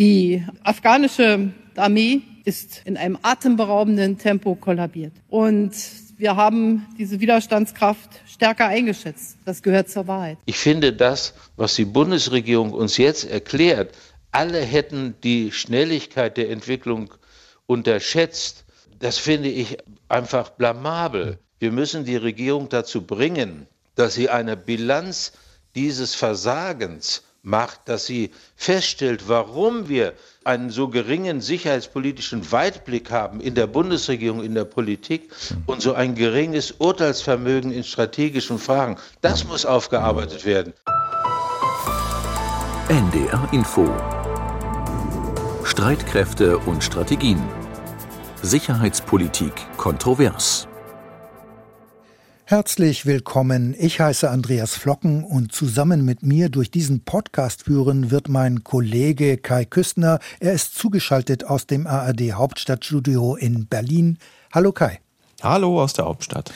Die afghanische Armee ist in einem atemberaubenden Tempo kollabiert. Und wir haben diese Widerstandskraft stärker eingeschätzt. Das gehört zur Wahrheit. Ich finde das, was die Bundesregierung uns jetzt erklärt, alle hätten die Schnelligkeit der Entwicklung unterschätzt. Das finde ich einfach blamabel. Wir müssen die Regierung dazu bringen, dass sie eine Bilanz dieses Versagens macht, dass sie feststellt, warum wir einen so geringen sicherheitspolitischen Weitblick haben in der Bundesregierung, in der Politik und so ein geringes Urteilsvermögen in strategischen Fragen. Das muss aufgearbeitet werden. NDR Info Streitkräfte und Strategien Sicherheitspolitik kontrovers Herzlich willkommen. Ich heiße Andreas Flocken und zusammen mit mir durch diesen Podcast führen wird mein Kollege Kai Küstner. Er ist zugeschaltet aus dem ARD Hauptstadtstudio in Berlin. Hallo Kai. Hallo aus der Hauptstadt.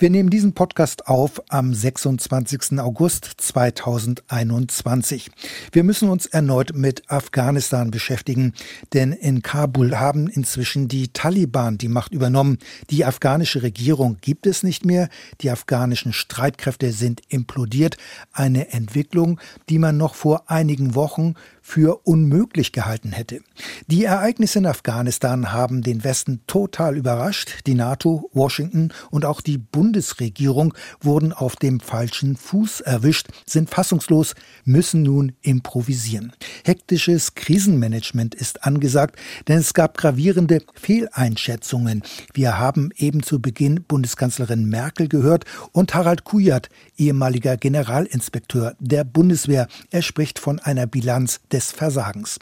Wir nehmen diesen Podcast auf am 26. August 2021. Wir müssen uns erneut mit Afghanistan beschäftigen, denn in Kabul haben inzwischen die Taliban die Macht übernommen. Die afghanische Regierung gibt es nicht mehr, die afghanischen Streitkräfte sind implodiert, eine Entwicklung, die man noch vor einigen Wochen für unmöglich gehalten hätte. Die Ereignisse in Afghanistan haben den Westen total überrascht. Die NATO, Washington und auch die Bundesregierung wurden auf dem falschen Fuß erwischt, sind fassungslos, müssen nun improvisieren. Hektisches Krisenmanagement ist angesagt, denn es gab gravierende Fehleinschätzungen. Wir haben eben zu Beginn Bundeskanzlerin Merkel gehört und Harald Kujat, ehemaliger Generalinspekteur der Bundeswehr. Er spricht von einer Bilanz des Versagens.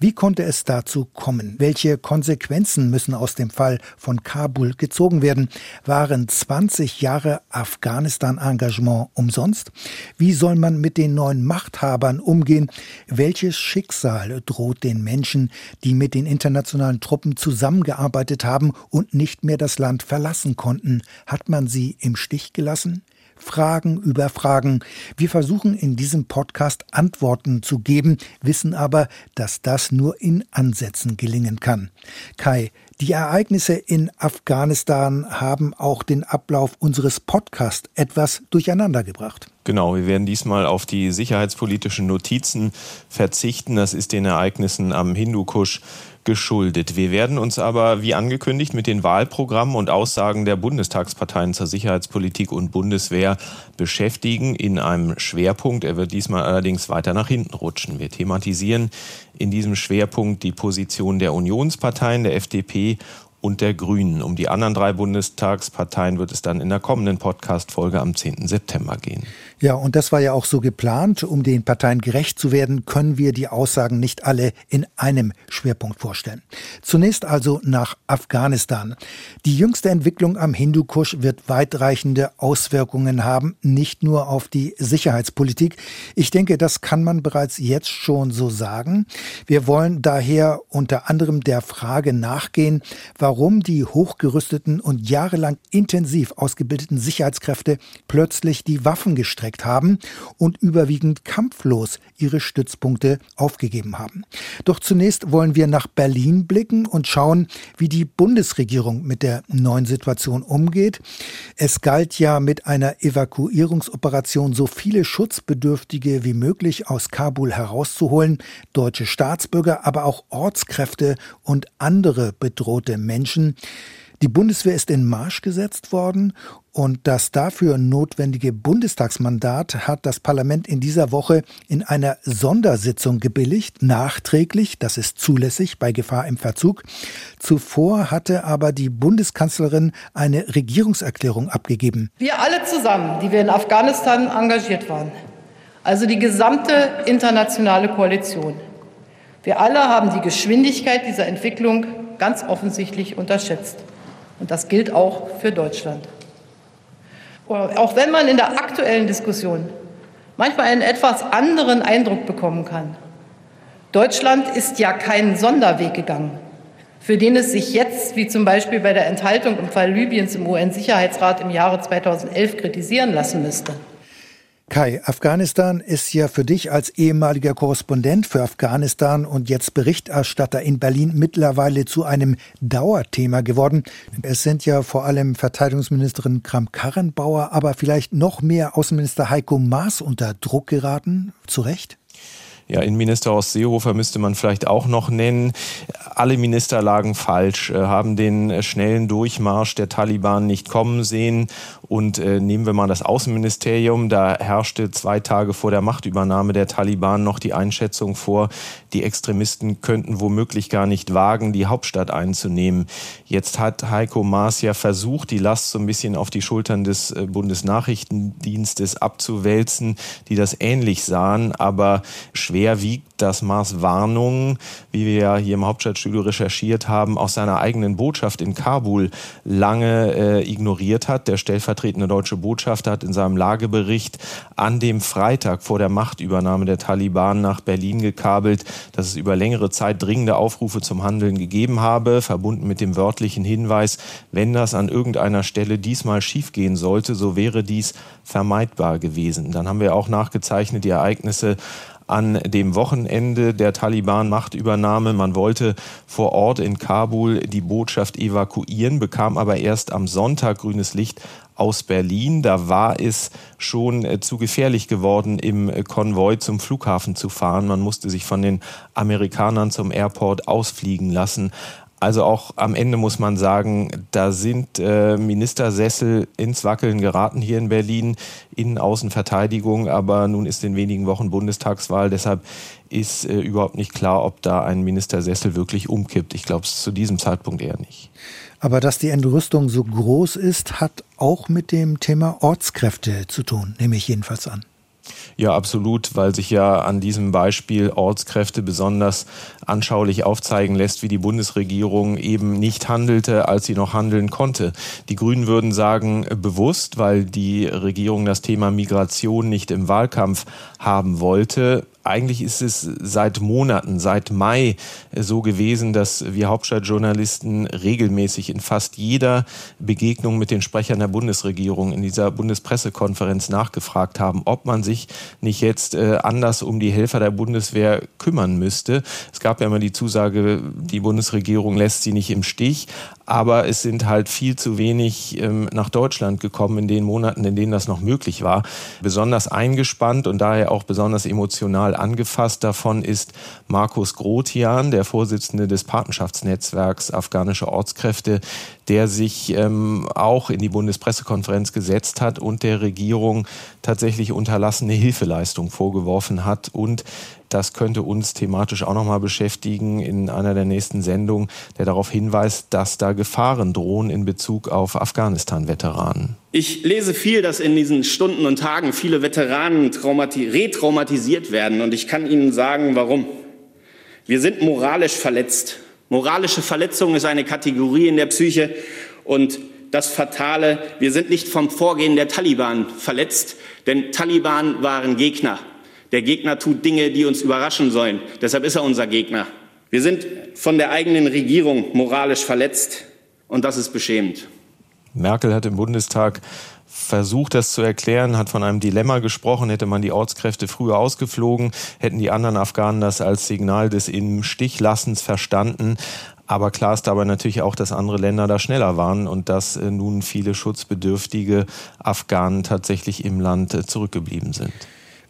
Wie konnte es dazu kommen? Welche Konsequenzen müssen aus dem Fall von Kabul gezogen werden? Waren 20 Jahre Afghanistan-Engagement umsonst? Wie soll man mit den neuen Machthabern umgehen? Welches Schicksal droht den Menschen, die mit den internationalen Truppen zusammengearbeitet haben und nicht mehr das Land verlassen konnten? Hat man sie im Stich gelassen? Fragen über Fragen. Wir versuchen in diesem Podcast Antworten zu geben, wissen aber, dass das nur in Ansätzen gelingen kann. Kai, die Ereignisse in Afghanistan haben auch den Ablauf unseres Podcasts etwas durcheinandergebracht. Genau, wir werden diesmal auf die sicherheitspolitischen Notizen verzichten. Das ist den Ereignissen am Hindukusch geschuldet. Wir werden uns aber, wie angekündigt, mit den Wahlprogrammen und Aussagen der Bundestagsparteien zur Sicherheitspolitik und Bundeswehr beschäftigen in einem Schwerpunkt. Er wird diesmal allerdings weiter nach hinten rutschen. Wir thematisieren in diesem Schwerpunkt die Position der Unionsparteien, der FDP und der Grünen. Um die anderen drei Bundestagsparteien wird es dann in der kommenden Podcast-Folge am 10. September gehen. Ja, und das war ja auch so geplant. Um den Parteien gerecht zu werden, können wir die Aussagen nicht alle in einem Schwerpunkt vorstellen. Zunächst also nach Afghanistan. Die jüngste Entwicklung am Hindukusch wird weitreichende Auswirkungen haben, nicht nur auf die Sicherheitspolitik. Ich denke, das kann man bereits jetzt schon so sagen. Wir wollen daher unter anderem der Frage nachgehen, warum die hochgerüsteten und jahrelang intensiv ausgebildeten Sicherheitskräfte plötzlich die Waffen gestreckt haben und überwiegend kampflos ihre Stützpunkte aufgegeben haben. Doch zunächst wollen wir nach Berlin blicken und schauen, wie die Bundesregierung mit der neuen Situation umgeht. Es galt ja mit einer Evakuierungsoperation so viele Schutzbedürftige wie möglich aus Kabul herauszuholen, deutsche Staatsbürger, aber auch Ortskräfte und andere bedrohte Menschen. Die Bundeswehr ist in Marsch gesetzt worden und das dafür notwendige Bundestagsmandat hat das Parlament in dieser Woche in einer Sondersitzung gebilligt, nachträglich, das ist zulässig bei Gefahr im Verzug. Zuvor hatte aber die Bundeskanzlerin eine Regierungserklärung abgegeben. Wir alle zusammen, die wir in Afghanistan engagiert waren, also die gesamte internationale Koalition, wir alle haben die Geschwindigkeit dieser Entwicklung ganz offensichtlich unterschätzt. Und das gilt auch für Deutschland. Auch wenn man in der aktuellen Diskussion manchmal einen etwas anderen Eindruck bekommen kann. Deutschland ist ja keinen Sonderweg gegangen, für den es sich jetzt, wie zum Beispiel bei der Enthaltung im Fall Libyens im UN-Sicherheitsrat im Jahre 2011, kritisieren lassen müsste. Kai, Afghanistan ist ja für dich als ehemaliger Korrespondent für Afghanistan und jetzt Berichterstatter in Berlin mittlerweile zu einem Dauerthema geworden. Es sind ja vor allem Verteidigungsministerin Kram-Karrenbauer, aber vielleicht noch mehr Außenminister Heiko Maas unter Druck geraten. Zu Recht? Ja, Innenminister Horst Seehofer müsste man vielleicht auch noch nennen. Alle Minister lagen falsch, äh, haben den äh, schnellen Durchmarsch der Taliban nicht kommen sehen. Und äh, nehmen wir mal das Außenministerium, da herrschte zwei Tage vor der Machtübernahme der Taliban noch die Einschätzung vor, die Extremisten könnten womöglich gar nicht wagen, die Hauptstadt einzunehmen. Jetzt hat Heiko Maas ja versucht, die Last so ein bisschen auf die Schultern des äh, Bundesnachrichtendienstes abzuwälzen, die das ähnlich sahen, aber schwer schwer wiegt, dass Mars Warnungen, wie wir ja hier im Hauptstadtstudio recherchiert haben, aus seiner eigenen Botschaft in Kabul lange äh, ignoriert hat. Der stellvertretende deutsche Botschafter hat in seinem Lagebericht an dem Freitag vor der Machtübernahme der Taliban nach Berlin gekabelt, dass es über längere Zeit dringende Aufrufe zum Handeln gegeben habe, verbunden mit dem wörtlichen Hinweis, wenn das an irgendeiner Stelle diesmal schiefgehen sollte, so wäre dies vermeidbar gewesen. Dann haben wir auch nachgezeichnet die Ereignisse an dem Wochenende der Taliban-Machtübernahme. Man wollte vor Ort in Kabul die Botschaft evakuieren, bekam aber erst am Sonntag grünes Licht aus Berlin. Da war es schon äh, zu gefährlich geworden, im Konvoi zum Flughafen zu fahren. Man musste sich von den Amerikanern zum Airport ausfliegen lassen. Also auch am Ende muss man sagen, da sind äh, Ministersessel ins Wackeln geraten hier in Berlin, Innen-, Außenverteidigung. Aber nun ist in wenigen Wochen Bundestagswahl. Deshalb ist äh, überhaupt nicht klar, ob da ein Ministersessel wirklich umkippt. Ich glaube es zu diesem Zeitpunkt eher nicht. Aber dass die Entrüstung so groß ist, hat auch mit dem Thema Ortskräfte zu tun, nehme ich jedenfalls an. Ja, absolut, weil sich ja an diesem Beispiel Ortskräfte besonders anschaulich aufzeigen lässt, wie die Bundesregierung eben nicht handelte, als sie noch handeln konnte. Die Grünen würden sagen, bewusst, weil die Regierung das Thema Migration nicht im Wahlkampf haben wollte eigentlich ist es seit Monaten, seit Mai so gewesen, dass wir Hauptstadtjournalisten regelmäßig in fast jeder Begegnung mit den Sprechern der Bundesregierung in dieser Bundespressekonferenz nachgefragt haben, ob man sich nicht jetzt äh, anders um die Helfer der Bundeswehr kümmern müsste. Es gab ja immer die Zusage, die Bundesregierung lässt sie nicht im Stich aber es sind halt viel zu wenig ähm, nach Deutschland gekommen in den Monaten, in denen das noch möglich war. Besonders eingespannt und daher auch besonders emotional angefasst davon ist Markus Grotian, der Vorsitzende des Patenschaftsnetzwerks Afghanische Ortskräfte, der sich ähm, auch in die Bundespressekonferenz gesetzt hat und der Regierung tatsächlich unterlassene Hilfeleistung vorgeworfen hat und das könnte uns thematisch auch nochmal beschäftigen in einer der nächsten Sendungen, der darauf hinweist, dass da Gefahren drohen in Bezug auf Afghanistan-Veteranen. Ich lese viel, dass in diesen Stunden und Tagen viele Veteranen retraumatisiert werden. Und ich kann Ihnen sagen, warum. Wir sind moralisch verletzt. Moralische Verletzung ist eine Kategorie in der Psyche. Und das Fatale, wir sind nicht vom Vorgehen der Taliban verletzt, denn Taliban waren Gegner. Der Gegner tut Dinge, die uns überraschen sollen. Deshalb ist er unser Gegner. Wir sind von der eigenen Regierung moralisch verletzt und das ist beschämend. Merkel hat im Bundestag versucht, das zu erklären, hat von einem Dilemma gesprochen. Hätte man die Ortskräfte früher ausgeflogen, hätten die anderen Afghanen das als Signal des Im Stichlassens verstanden. Aber klar ist dabei natürlich auch, dass andere Länder da schneller waren und dass äh, nun viele schutzbedürftige Afghanen tatsächlich im Land äh, zurückgeblieben sind.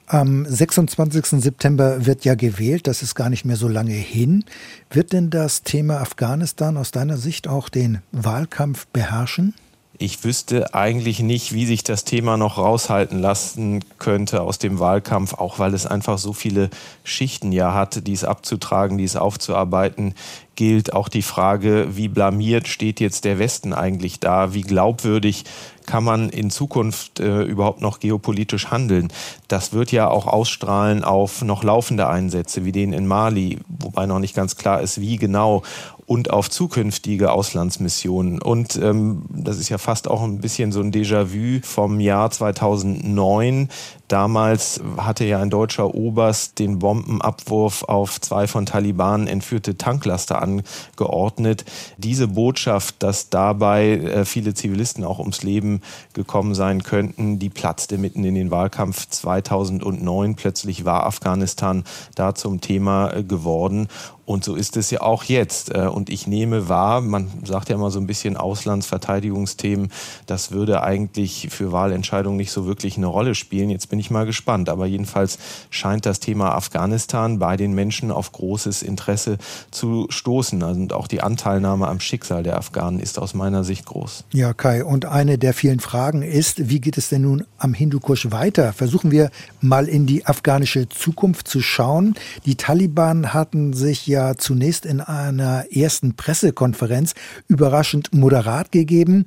Am 26. September wird ja gewählt, das ist gar nicht mehr so lange hin. Wird denn das Thema Afghanistan aus deiner Sicht auch den Wahlkampf beherrschen? Ich wüsste eigentlich nicht, wie sich das Thema noch raushalten lassen könnte aus dem Wahlkampf, auch weil es einfach so viele Schichten ja hat, die es abzutragen, die es aufzuarbeiten gilt. Auch die Frage, wie blamiert steht jetzt der Westen eigentlich da? Wie glaubwürdig kann man in Zukunft äh, überhaupt noch geopolitisch handeln? Das wird ja auch ausstrahlen auf noch laufende Einsätze wie den in Mali, wobei noch nicht ganz klar ist, wie genau und auf zukünftige Auslandsmissionen. Und ähm, das ist ja fast auch ein bisschen so ein Déjà-vu vom Jahr 2009. Damals hatte ja ein deutscher Oberst den Bombenabwurf auf zwei von Taliban entführte Tanklaster angeordnet. Diese Botschaft, dass dabei äh, viele Zivilisten auch ums Leben gekommen sein könnten, die platzte mitten in den Wahlkampf 2009. Plötzlich war Afghanistan da zum Thema äh, geworden. Und so ist es ja auch jetzt. Äh, und ich nehme wahr, man sagt ja immer so ein bisschen Auslandsverteidigungsthemen, das würde eigentlich für Wahlentscheidungen nicht so wirklich eine Rolle spielen. Jetzt bin ich mal gespannt. Aber jedenfalls scheint das Thema Afghanistan bei den Menschen auf großes Interesse zu stoßen. Also und auch die Anteilnahme am Schicksal der Afghanen ist aus meiner Sicht groß. Ja, Kai. Und eine der vielen Fragen ist, wie geht es denn nun am Hindukusch weiter? Versuchen wir mal in die afghanische Zukunft zu schauen. Die Taliban hatten sich ja zunächst in einer ersten Pressekonferenz überraschend moderat gegeben.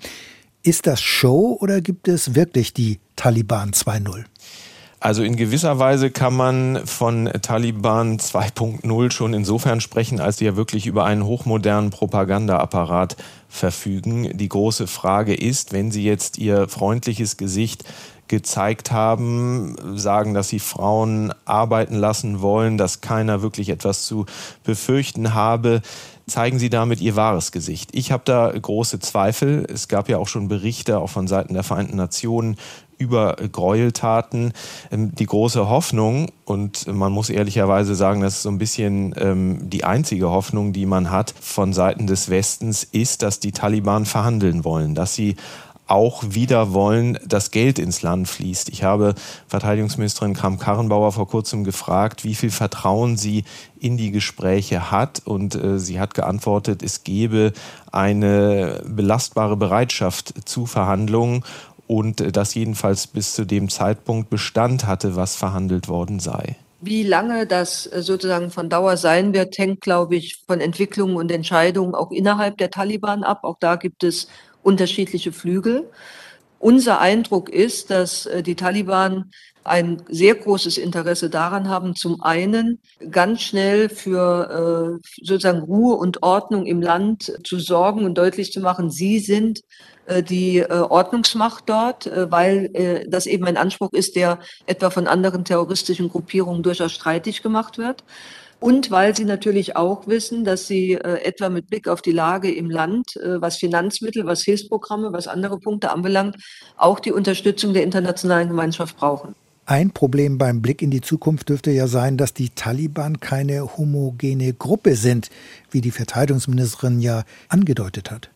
Ist das Show oder gibt es wirklich die Taliban 2.0? Also in gewisser Weise kann man von Taliban 2.0 schon insofern sprechen, als sie ja wirklich über einen hochmodernen Propagandaapparat verfügen. Die große Frage ist, wenn sie jetzt ihr freundliches Gesicht gezeigt haben, sagen, dass sie Frauen arbeiten lassen wollen, dass keiner wirklich etwas zu befürchten habe, zeigen sie damit ihr wahres Gesicht. Ich habe da große Zweifel. Es gab ja auch schon Berichte, auch von Seiten der Vereinten Nationen, über Gräueltaten. Ähm, die große Hoffnung, und man muss ehrlicherweise sagen, das ist so ein bisschen ähm, die einzige Hoffnung, die man hat von Seiten des Westens, ist, dass die Taliban verhandeln wollen, dass sie auch wieder wollen, dass Geld ins Land fließt. Ich habe Verteidigungsministerin Kram-Karrenbauer vor kurzem gefragt, wie viel Vertrauen sie in die Gespräche hat. Und äh, sie hat geantwortet, es gebe eine belastbare Bereitschaft zu Verhandlungen und äh, das jedenfalls bis zu dem Zeitpunkt Bestand hatte, was verhandelt worden sei. Wie lange das äh, sozusagen von Dauer sein wird, hängt, glaube ich, von Entwicklungen und Entscheidungen auch innerhalb der Taliban ab. Auch da gibt es unterschiedliche Flügel. Unser Eindruck ist, dass äh, die Taliban ein sehr großes Interesse daran haben, zum einen ganz schnell für äh, sozusagen Ruhe und Ordnung im Land zu sorgen und deutlich zu machen, sie sind äh, die Ordnungsmacht dort, weil das eben ein Anspruch ist, der etwa von anderen terroristischen Gruppierungen durchaus streitig gemacht wird und weil sie natürlich auch wissen, dass sie äh, etwa mit Blick auf die Lage im Land, äh, was Finanzmittel, was Hilfsprogramme, was andere Punkte anbelangt, auch die Unterstützung der internationalen Gemeinschaft brauchen. Ein Problem beim Blick in die Zukunft dürfte ja sein, dass die Taliban keine homogene Gruppe sind, wie die Verteidigungsministerin ja angedeutet hat.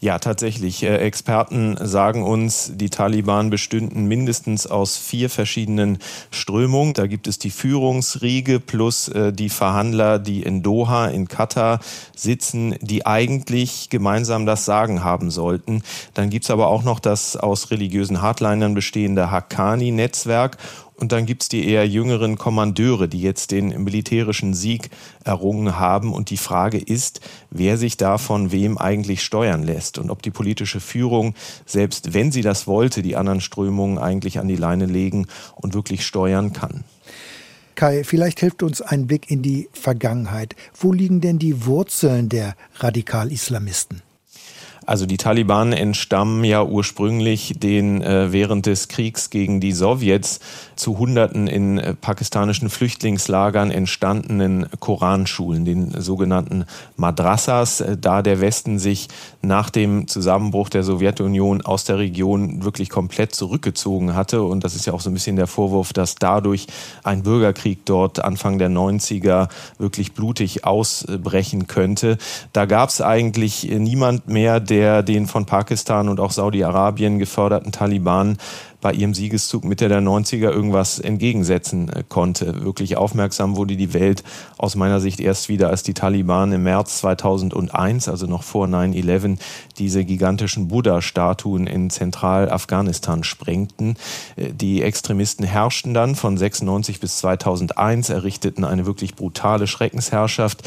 Ja, tatsächlich. Äh, Experten sagen uns, die Taliban bestünden mindestens aus vier verschiedenen Strömungen. Da gibt es die Führungsriege plus äh, die Verhandler, die in Doha, in Katar sitzen, die eigentlich gemeinsam das Sagen haben sollten. Dann gibt es aber auch noch das aus religiösen Hardlinern bestehende Haqqani-Netzwerk und dann gibt's die eher jüngeren Kommandeure, die jetzt den militärischen Sieg errungen haben. Und die Frage ist, wer sich da von wem eigentlich steuern lässt und ob die politische Führung, selbst wenn sie das wollte, die anderen Strömungen eigentlich an die Leine legen und wirklich steuern kann. Kai, vielleicht hilft uns ein Blick in die Vergangenheit. Wo liegen denn die Wurzeln der Radikal-Islamisten? Also die Taliban entstammen ja ursprünglich den äh, während des Kriegs gegen die Sowjets zu Hunderten in äh, pakistanischen Flüchtlingslagern entstandenen Koranschulen, den sogenannten Madrassas, äh, da der Westen sich nach dem Zusammenbruch der Sowjetunion aus der Region wirklich komplett zurückgezogen hatte. Und das ist ja auch so ein bisschen der Vorwurf, dass dadurch ein Bürgerkrieg dort Anfang der 90er wirklich blutig ausbrechen könnte. Da gab es eigentlich niemand mehr, der den von Pakistan und auch Saudi-Arabien geförderten Taliban bei ihrem Siegeszug Mitte der 90er irgendwas entgegensetzen äh, konnte. Wirklich aufmerksam wurde die Welt aus meiner Sicht erst wieder, als die Taliban im März 2001, also noch vor 9-11, diese gigantischen Buddha-Statuen in Zentralafghanistan sprengten. Äh, die Extremisten herrschten dann von 96 bis 2001, errichteten eine wirklich brutale Schreckensherrschaft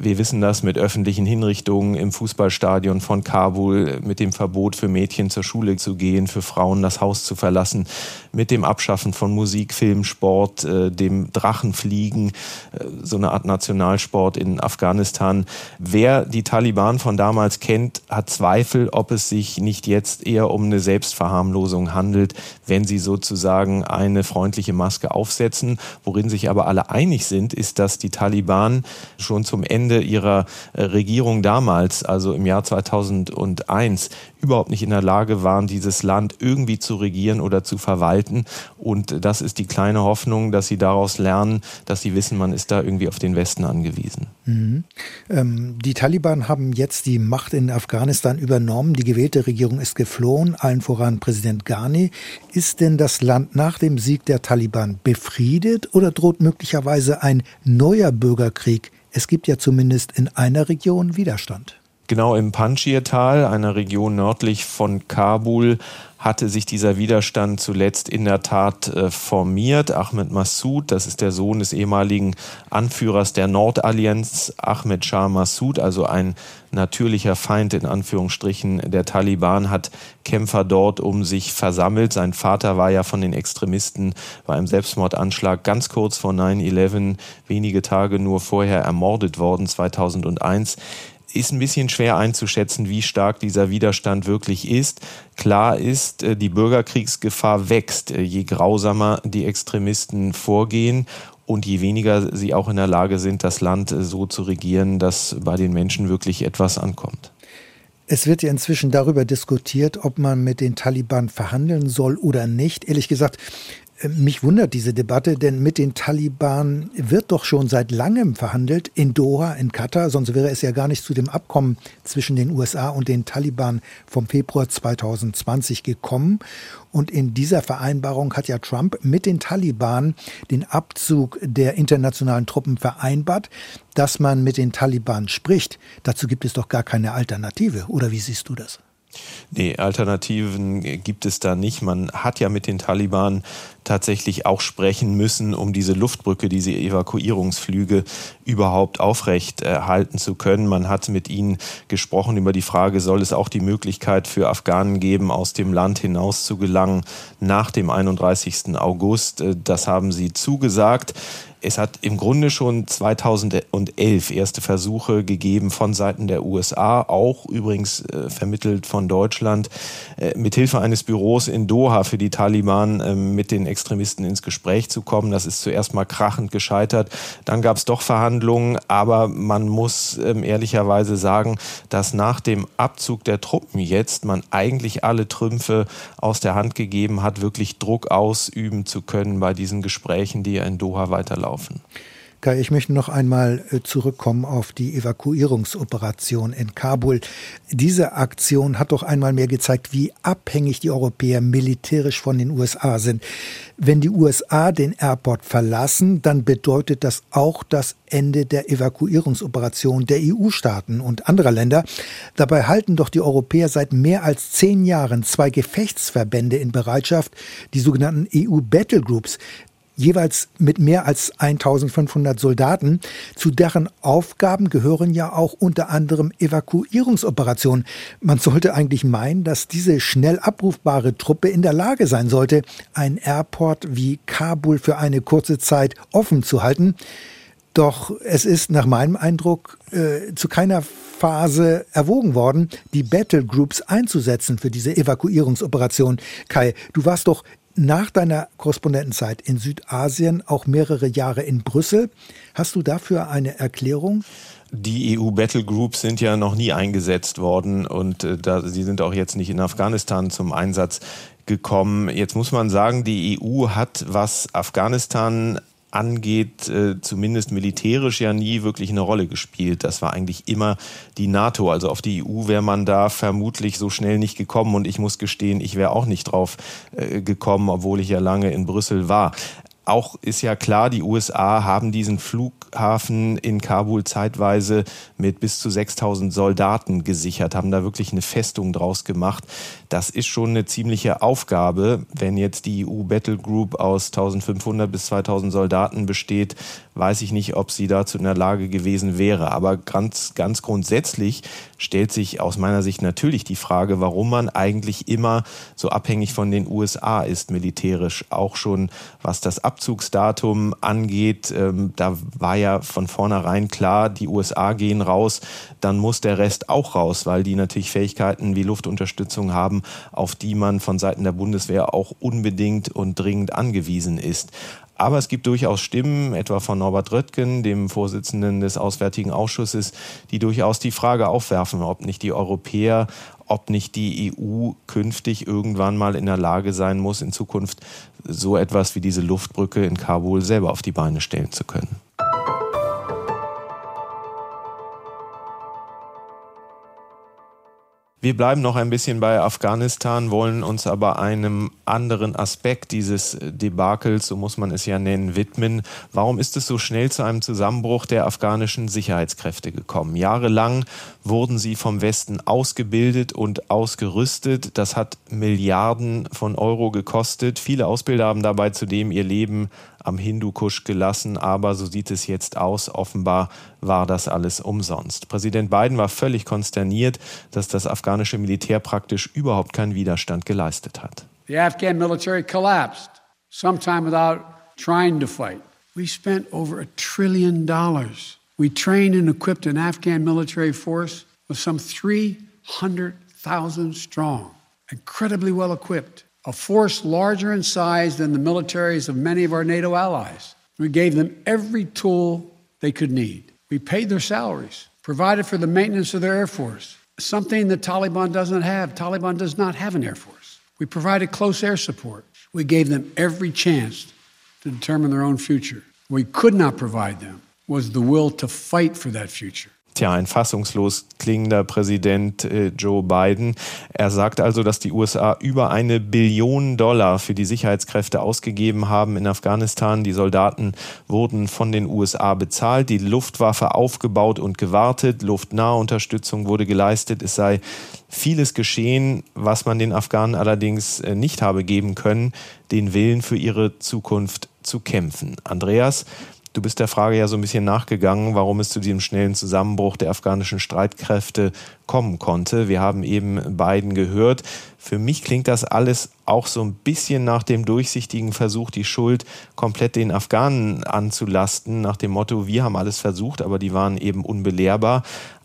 Wir wissen das mit öffentlichen Hinrichtungen im Fußballstadion von Kabul, mit dem Verbot für Mädchen zur Schule zu gehen, für Frauen das Haus zu verlassen, mit dem Abschaffen von Musik, Film, Sport, äh, dem Drachenfliegen, äh, so eine Art Nationalsport in Afghanistan. Wer die Taliban von damals kennt, hat Zweifel, ob es sich nicht jetzt eher um eine Selbstverharmlosung handelt, wenn sie sozusagen eine freundliche Maske aufsetzen. Worin sich aber alle einig sind, ist, dass die Taliban schon zum Ende ihrer äh, Regierung damals, also im Jahr 2001, überhaupt nicht in der Lage waren, dieses Land irgendwie zu regieren oder zu verwalten. Und das ist die kleine Hoffnung, dass sie daraus lernen, dass sie wissen, man ist da irgendwie auf den Westen angewiesen. Mhm. Ähm, die Taliban haben jetzt die Macht in Afghanistan übernommen. Die gewählte Regierung ist geflohen, allen voran Präsident Ghani. Ist denn das Land nach dem Sieg der Taliban befriedet oder droht möglicherweise ein neuer Bürgerkrieg? Es gibt ja zumindest in einer Region Widerstand. Genau im Panjshir-Tal, einer Region nördlich von Kabul, hatte sich dieser Widerstand zuletzt in der Tat äh, formiert. Ahmed Massoud, das ist der Sohn des ehemaligen Anführers der Nordallianz, Ahmed Shah Massoud, also ein natürlicher Feind in Anführungsstrichen der Taliban, hat Kämpfer dort um sich versammelt. Sein Vater war ja von den Extremisten bei einem Selbstmordanschlag ganz kurz vor 9-11, wenige Tage nur vorher ermordet worden, 2001 ist ein bisschen schwer einzuschätzen, wie stark dieser Widerstand wirklich ist. Klar ist, äh, die Bürgerkriegsgefahr wächst, äh, je grausamer die Extremisten vorgehen und je weniger sie auch in der Lage sind, das Land äh, so zu regieren, dass bei den Menschen wirklich etwas ankommt. Es wird ja inzwischen darüber diskutiert, ob man mit den Taliban verhandeln soll oder nicht. Ehrlich gesagt, mich wundert diese Debatte, denn mit den Taliban wird doch schon seit langem verhandelt in Doha, in Katar, sonst wäre es ja gar nicht zu dem Abkommen zwischen den USA und den Taliban vom Februar 2020 gekommen. Und in dieser Vereinbarung hat ja Trump mit den Taliban den Abzug der internationalen Truppen vereinbart, dass man mit den Taliban spricht. Dazu gibt es doch gar keine Alternative. Oder wie siehst du das? Nee, Alternativen gibt es da nicht. Man hat ja mit den Taliban tatsächlich auch sprechen müssen, um diese Luftbrücke, diese Evakuierungsflüge überhaupt aufrecht erhalten zu können. Man hat mit ihnen gesprochen über die Frage, soll es auch die Möglichkeit für Afghanen geben, aus dem Land hinaus zu gelangen nach dem 31. August. Das haben sie zugesagt. Es hat im Grunde schon 2011 erste Versuche gegeben von Seiten der USA, auch übrigens äh, vermittelt von Deutschland, äh, mithilfe eines Büros in Doha für die Taliban äh, mit den Extremisten ins Gespräch zu kommen. Das ist zuerst mal krachend gescheitert. Dann gab es doch Verhandlungen, aber man muss ähm, ehrlicherweise sagen, dass nach dem Abzug der Truppen jetzt man eigentlich alle Trümpfe aus der Hand gegeben hat, wirklich Druck ausüben zu können bei diesen Gesprächen, die ja in Doha weiterlaufen laufen. Kai, ich möchte noch einmal äh, zurückkommen auf die Evakuierungsoperation in Kabul. Diese Aktion hat doch einmal mehr gezeigt, wie abhängig die Europäer militärisch von den USA sind. Wenn die USA den Airport verlassen, dann bedeutet das auch das Ende der Evakuierungsoperation der EU-Staaten und anderer Länder. Dabei halten doch die Europäer seit mehr als zehn Jahren zwei Gefechtsverbände in Bereitschaft, die sogenannten EU-Battlegroups jeweils mit mehr als 1500 Soldaten. Zu deren Aufgaben gehören ja auch unter anderem Evakuierungsoperationen. Man sollte eigentlich meinen, dass diese schnell abrufbare Truppe in der Lage sein sollte, einen Airport wie Kabul für eine kurze Zeit offen zu halten. Doch es ist nach meinem Eindruck äh, zu keiner Phase erwogen worden, die Battle Groups einzusetzen für diese Evakuierungsoperation. Kai, du warst doch nach deiner Korrespondentenzeit in Südasien auch mehrere Jahre in Brüssel. Hast du dafür eine Erklärung? Die EU-Battlegroups sind ja noch nie eingesetzt worden und äh, da, sie sind auch jetzt nicht in Afghanistan zum Einsatz gekommen. Jetzt muss man sagen, die EU hat, was Afghanistan angeht, äh, zumindest militärisch ja nie wirklich eine Rolle gespielt. Das war eigentlich immer die NATO. Also auf die EU wäre man da vermutlich so schnell nicht gekommen. Und ich muss gestehen, ich wäre auch nicht drauf äh, gekommen, obwohl ich ja lange in Brüssel war auch ist ja klar, die USA haben diesen Flughafen in Kabul zeitweise mit bis zu 6000 Soldaten gesichert, haben da wirklich eine Festung draus gemacht. Das ist schon eine ziemliche Aufgabe, wenn jetzt die EU Battle Group aus 1500 bis 2000 Soldaten besteht, weiß ich nicht, ob sie dazu in der Lage gewesen wäre. Aber ganz, ganz grundsätzlich stellt sich aus meiner Sicht natürlich die Frage, warum man eigentlich immer so abhängig von den USA ist, militärisch. Auch schon was das Abzugsdatum angeht. Ähm, da war ja von vornherein klar, die USA gehen raus, dann muss der Rest auch raus, weil die natürlich Fähigkeiten wie Luftunterstützung haben, auf die man von Seiten der Bundeswehr auch unbedingt und dringend angewiesen ist. Aber es gibt durchaus Stimmen, etwa von Norbert Röttgen, dem Vorsitzenden des Auswärtigen Ausschusses, die durchaus die Frage aufwerfen, ob nicht die Europäer, ob nicht die EU künftig irgendwann mal in der Lage sein muss, in Zukunft so etwas wie diese Luftbrücke in Kabul selber auf die Beine stellen zu können. Wir bleiben noch ein bisschen bei Afghanistan, wollen uns aber einem anderen Aspekt dieses Debakels, so muss man es ja nennen, widmen. Warum ist es so schnell zu einem Zusammenbruch der afghanischen Sicherheitskräfte gekommen? Jahrelang wurden sie vom Westen ausgebildet und ausgerüstet. Das hat Milliarden von Euro gekostet. Viele Ausbilder haben dabei zudem ihr Leben am Hindukusch gelassen, aber so sieht es jetzt aus. Offenbar war das alles umsonst. Präsident Biden war völlig konsterniert, dass das afghanische Militär praktisch überhaupt keinen Widerstand geleistet hat. The Afghan military collapsed sometime without trying to fight. We spent over a trillion dollars. We trained and equipped an Afghan military force of some 300,000 strong, incredibly well equipped a force larger in size than the militaries of many of our NATO allies. We gave them every tool they could need. We paid their salaries, provided for the maintenance of their Air Force, something the Taliban doesn't have. Taliban does not have an Air Force. We provided close air support. We gave them every chance to determine their own future. We could not provide them was the will to fight for that future. Tja, ein fassungslos klingender Präsident äh, Joe Biden. Er sagt also, dass die USA über eine Billion Dollar für die Sicherheitskräfte ausgegeben haben in Afghanistan. Die Soldaten wurden von den USA bezahlt, die Luftwaffe aufgebaut und gewartet, luftnahe Unterstützung wurde geleistet. Es sei vieles geschehen, was man den Afghanen allerdings äh, nicht habe geben können, den Willen für ihre Zukunft zu kämpfen. Andreas, Du bist der Frage ja so ein bisschen nachgegangen, warum es zu diesem schnellen Zusammenbruch der afghanischen Streitkräfte kommen konnte. Wir haben eben beiden gehört. Für mich klingt das alles auch so ein bisschen nach dem durchsichtigen Versuch, die Schuld komplett den Afghanen anzulasten, nach dem Motto, wir haben alles versucht, aber die waren eben unbelehrbar.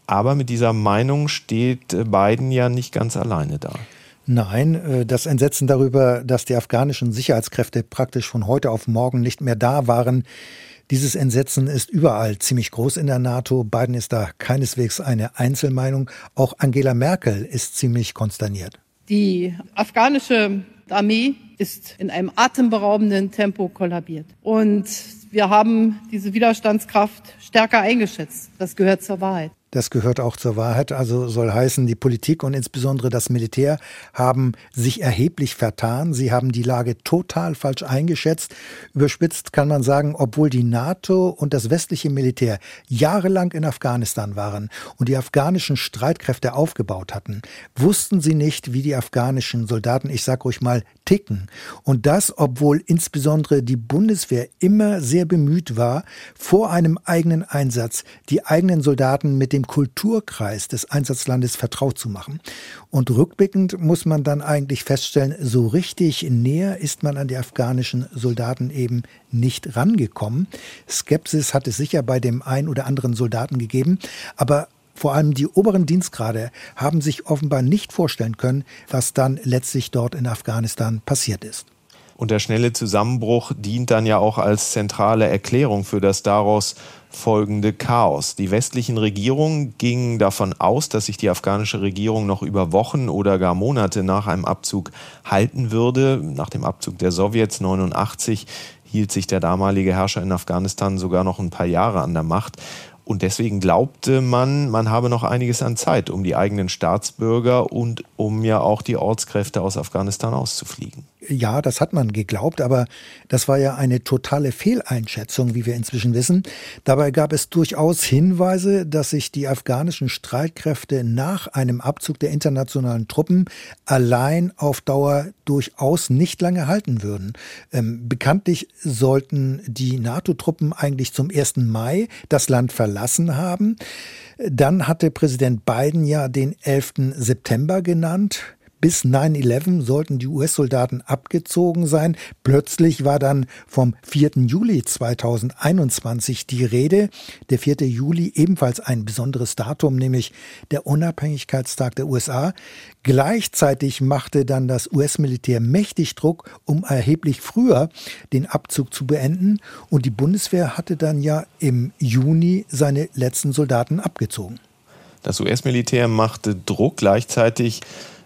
Aber mit dieser Meinung steht Biden ja nicht ganz alleine da. Nein, äh, das Entsetzen darüber, dass die afghanischen Sicherheitskräfte praktisch von heute auf morgen nicht mehr da waren, dieses Entsetzen ist überall ziemlich groß in der NATO. Biden ist da keineswegs eine Einzelmeinung. Auch Angela Merkel ist ziemlich konsterniert. Die afghanische Armee ist in einem atemberaubenden Tempo kollabiert. Und wir haben diese Widerstandskraft stärker eingeschätzt. Das gehört zur Wahrheit. Das gehört auch zur Wahrheit. Also soll heißen, die Politik und insbesondere das Militär haben sich erheblich vertan. Sie haben die Lage total falsch eingeschätzt. Überspitzt kann man sagen, obwohl die NATO und das westliche Militär jahrelang in Afghanistan waren und die afghanischen Streitkräfte aufgebaut hatten, wussten sie nicht, wie die afghanischen Soldaten, ich sag ruhig mal, ticken. Und das, obwohl insbesondere die Bundeswehr immer sehr bemüht war, vor einem eigenen Einsatz die eigenen Soldaten mit dem dem Kulturkreis des Einsatzlandes vertraut zu machen. Und rückblickend muss man dann eigentlich feststellen, so richtig näher ist man an die afghanischen Soldaten eben nicht rangekommen. Skepsis hat es sicher bei dem einen oder anderen Soldaten gegeben, aber vor allem die oberen Dienstgrade haben sich offenbar nicht vorstellen können, was dann letztlich dort in Afghanistan passiert ist. Und der schnelle Zusammenbruch dient dann ja auch als zentrale Erklärung für das daraus folgende Chaos. Die westlichen Regierungen gingen davon aus, dass sich die afghanische Regierung noch über Wochen oder gar Monate nach einem Abzug halten würde. Nach dem Abzug der Sowjets 89 hielt sich der damalige Herrscher in Afghanistan sogar noch ein paar Jahre an der Macht. Und deswegen glaubte man, man habe noch einiges an Zeit, um die eigenen Staatsbürger und um ja auch die Ortskräfte aus Afghanistan auszufliegen. Ja, das hat man geglaubt, aber das war ja eine totale Fehleinschätzung, wie wir inzwischen wissen. Dabei gab es durchaus Hinweise, dass sich die afghanischen Streitkräfte nach einem Abzug der internationalen Truppen allein auf Dauer durchaus nicht lange halten würden. Ähm, bekanntlich sollten die NATO-Truppen eigentlich zum 1. Mai das Land verlassen haben. Dann hatte Präsident Biden ja den 11. September genannt. Bis 9-11 sollten die US-Soldaten abgezogen sein. Plötzlich war dann vom 4. Juli 2021 die Rede. Der 4. Juli ebenfalls ein besonderes Datum, nämlich der Unabhängigkeitstag der USA. Gleichzeitig machte dann das US-Militär mächtig Druck, um erheblich früher den Abzug zu beenden. Und die Bundeswehr hatte dann ja im Juni seine letzten Soldaten abgezogen. Das US-Militär machte Druck gleichzeitig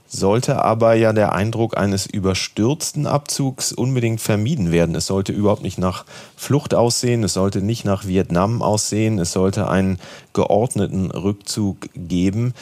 sollte aber ja der Eindruck eines überstürzten Abzugs unbedingt vermieden werden. Es sollte überhaupt nicht nach Flucht aussehen, es sollte nicht nach Vietnam aussehen, es sollte einen geordneten Rückzug geben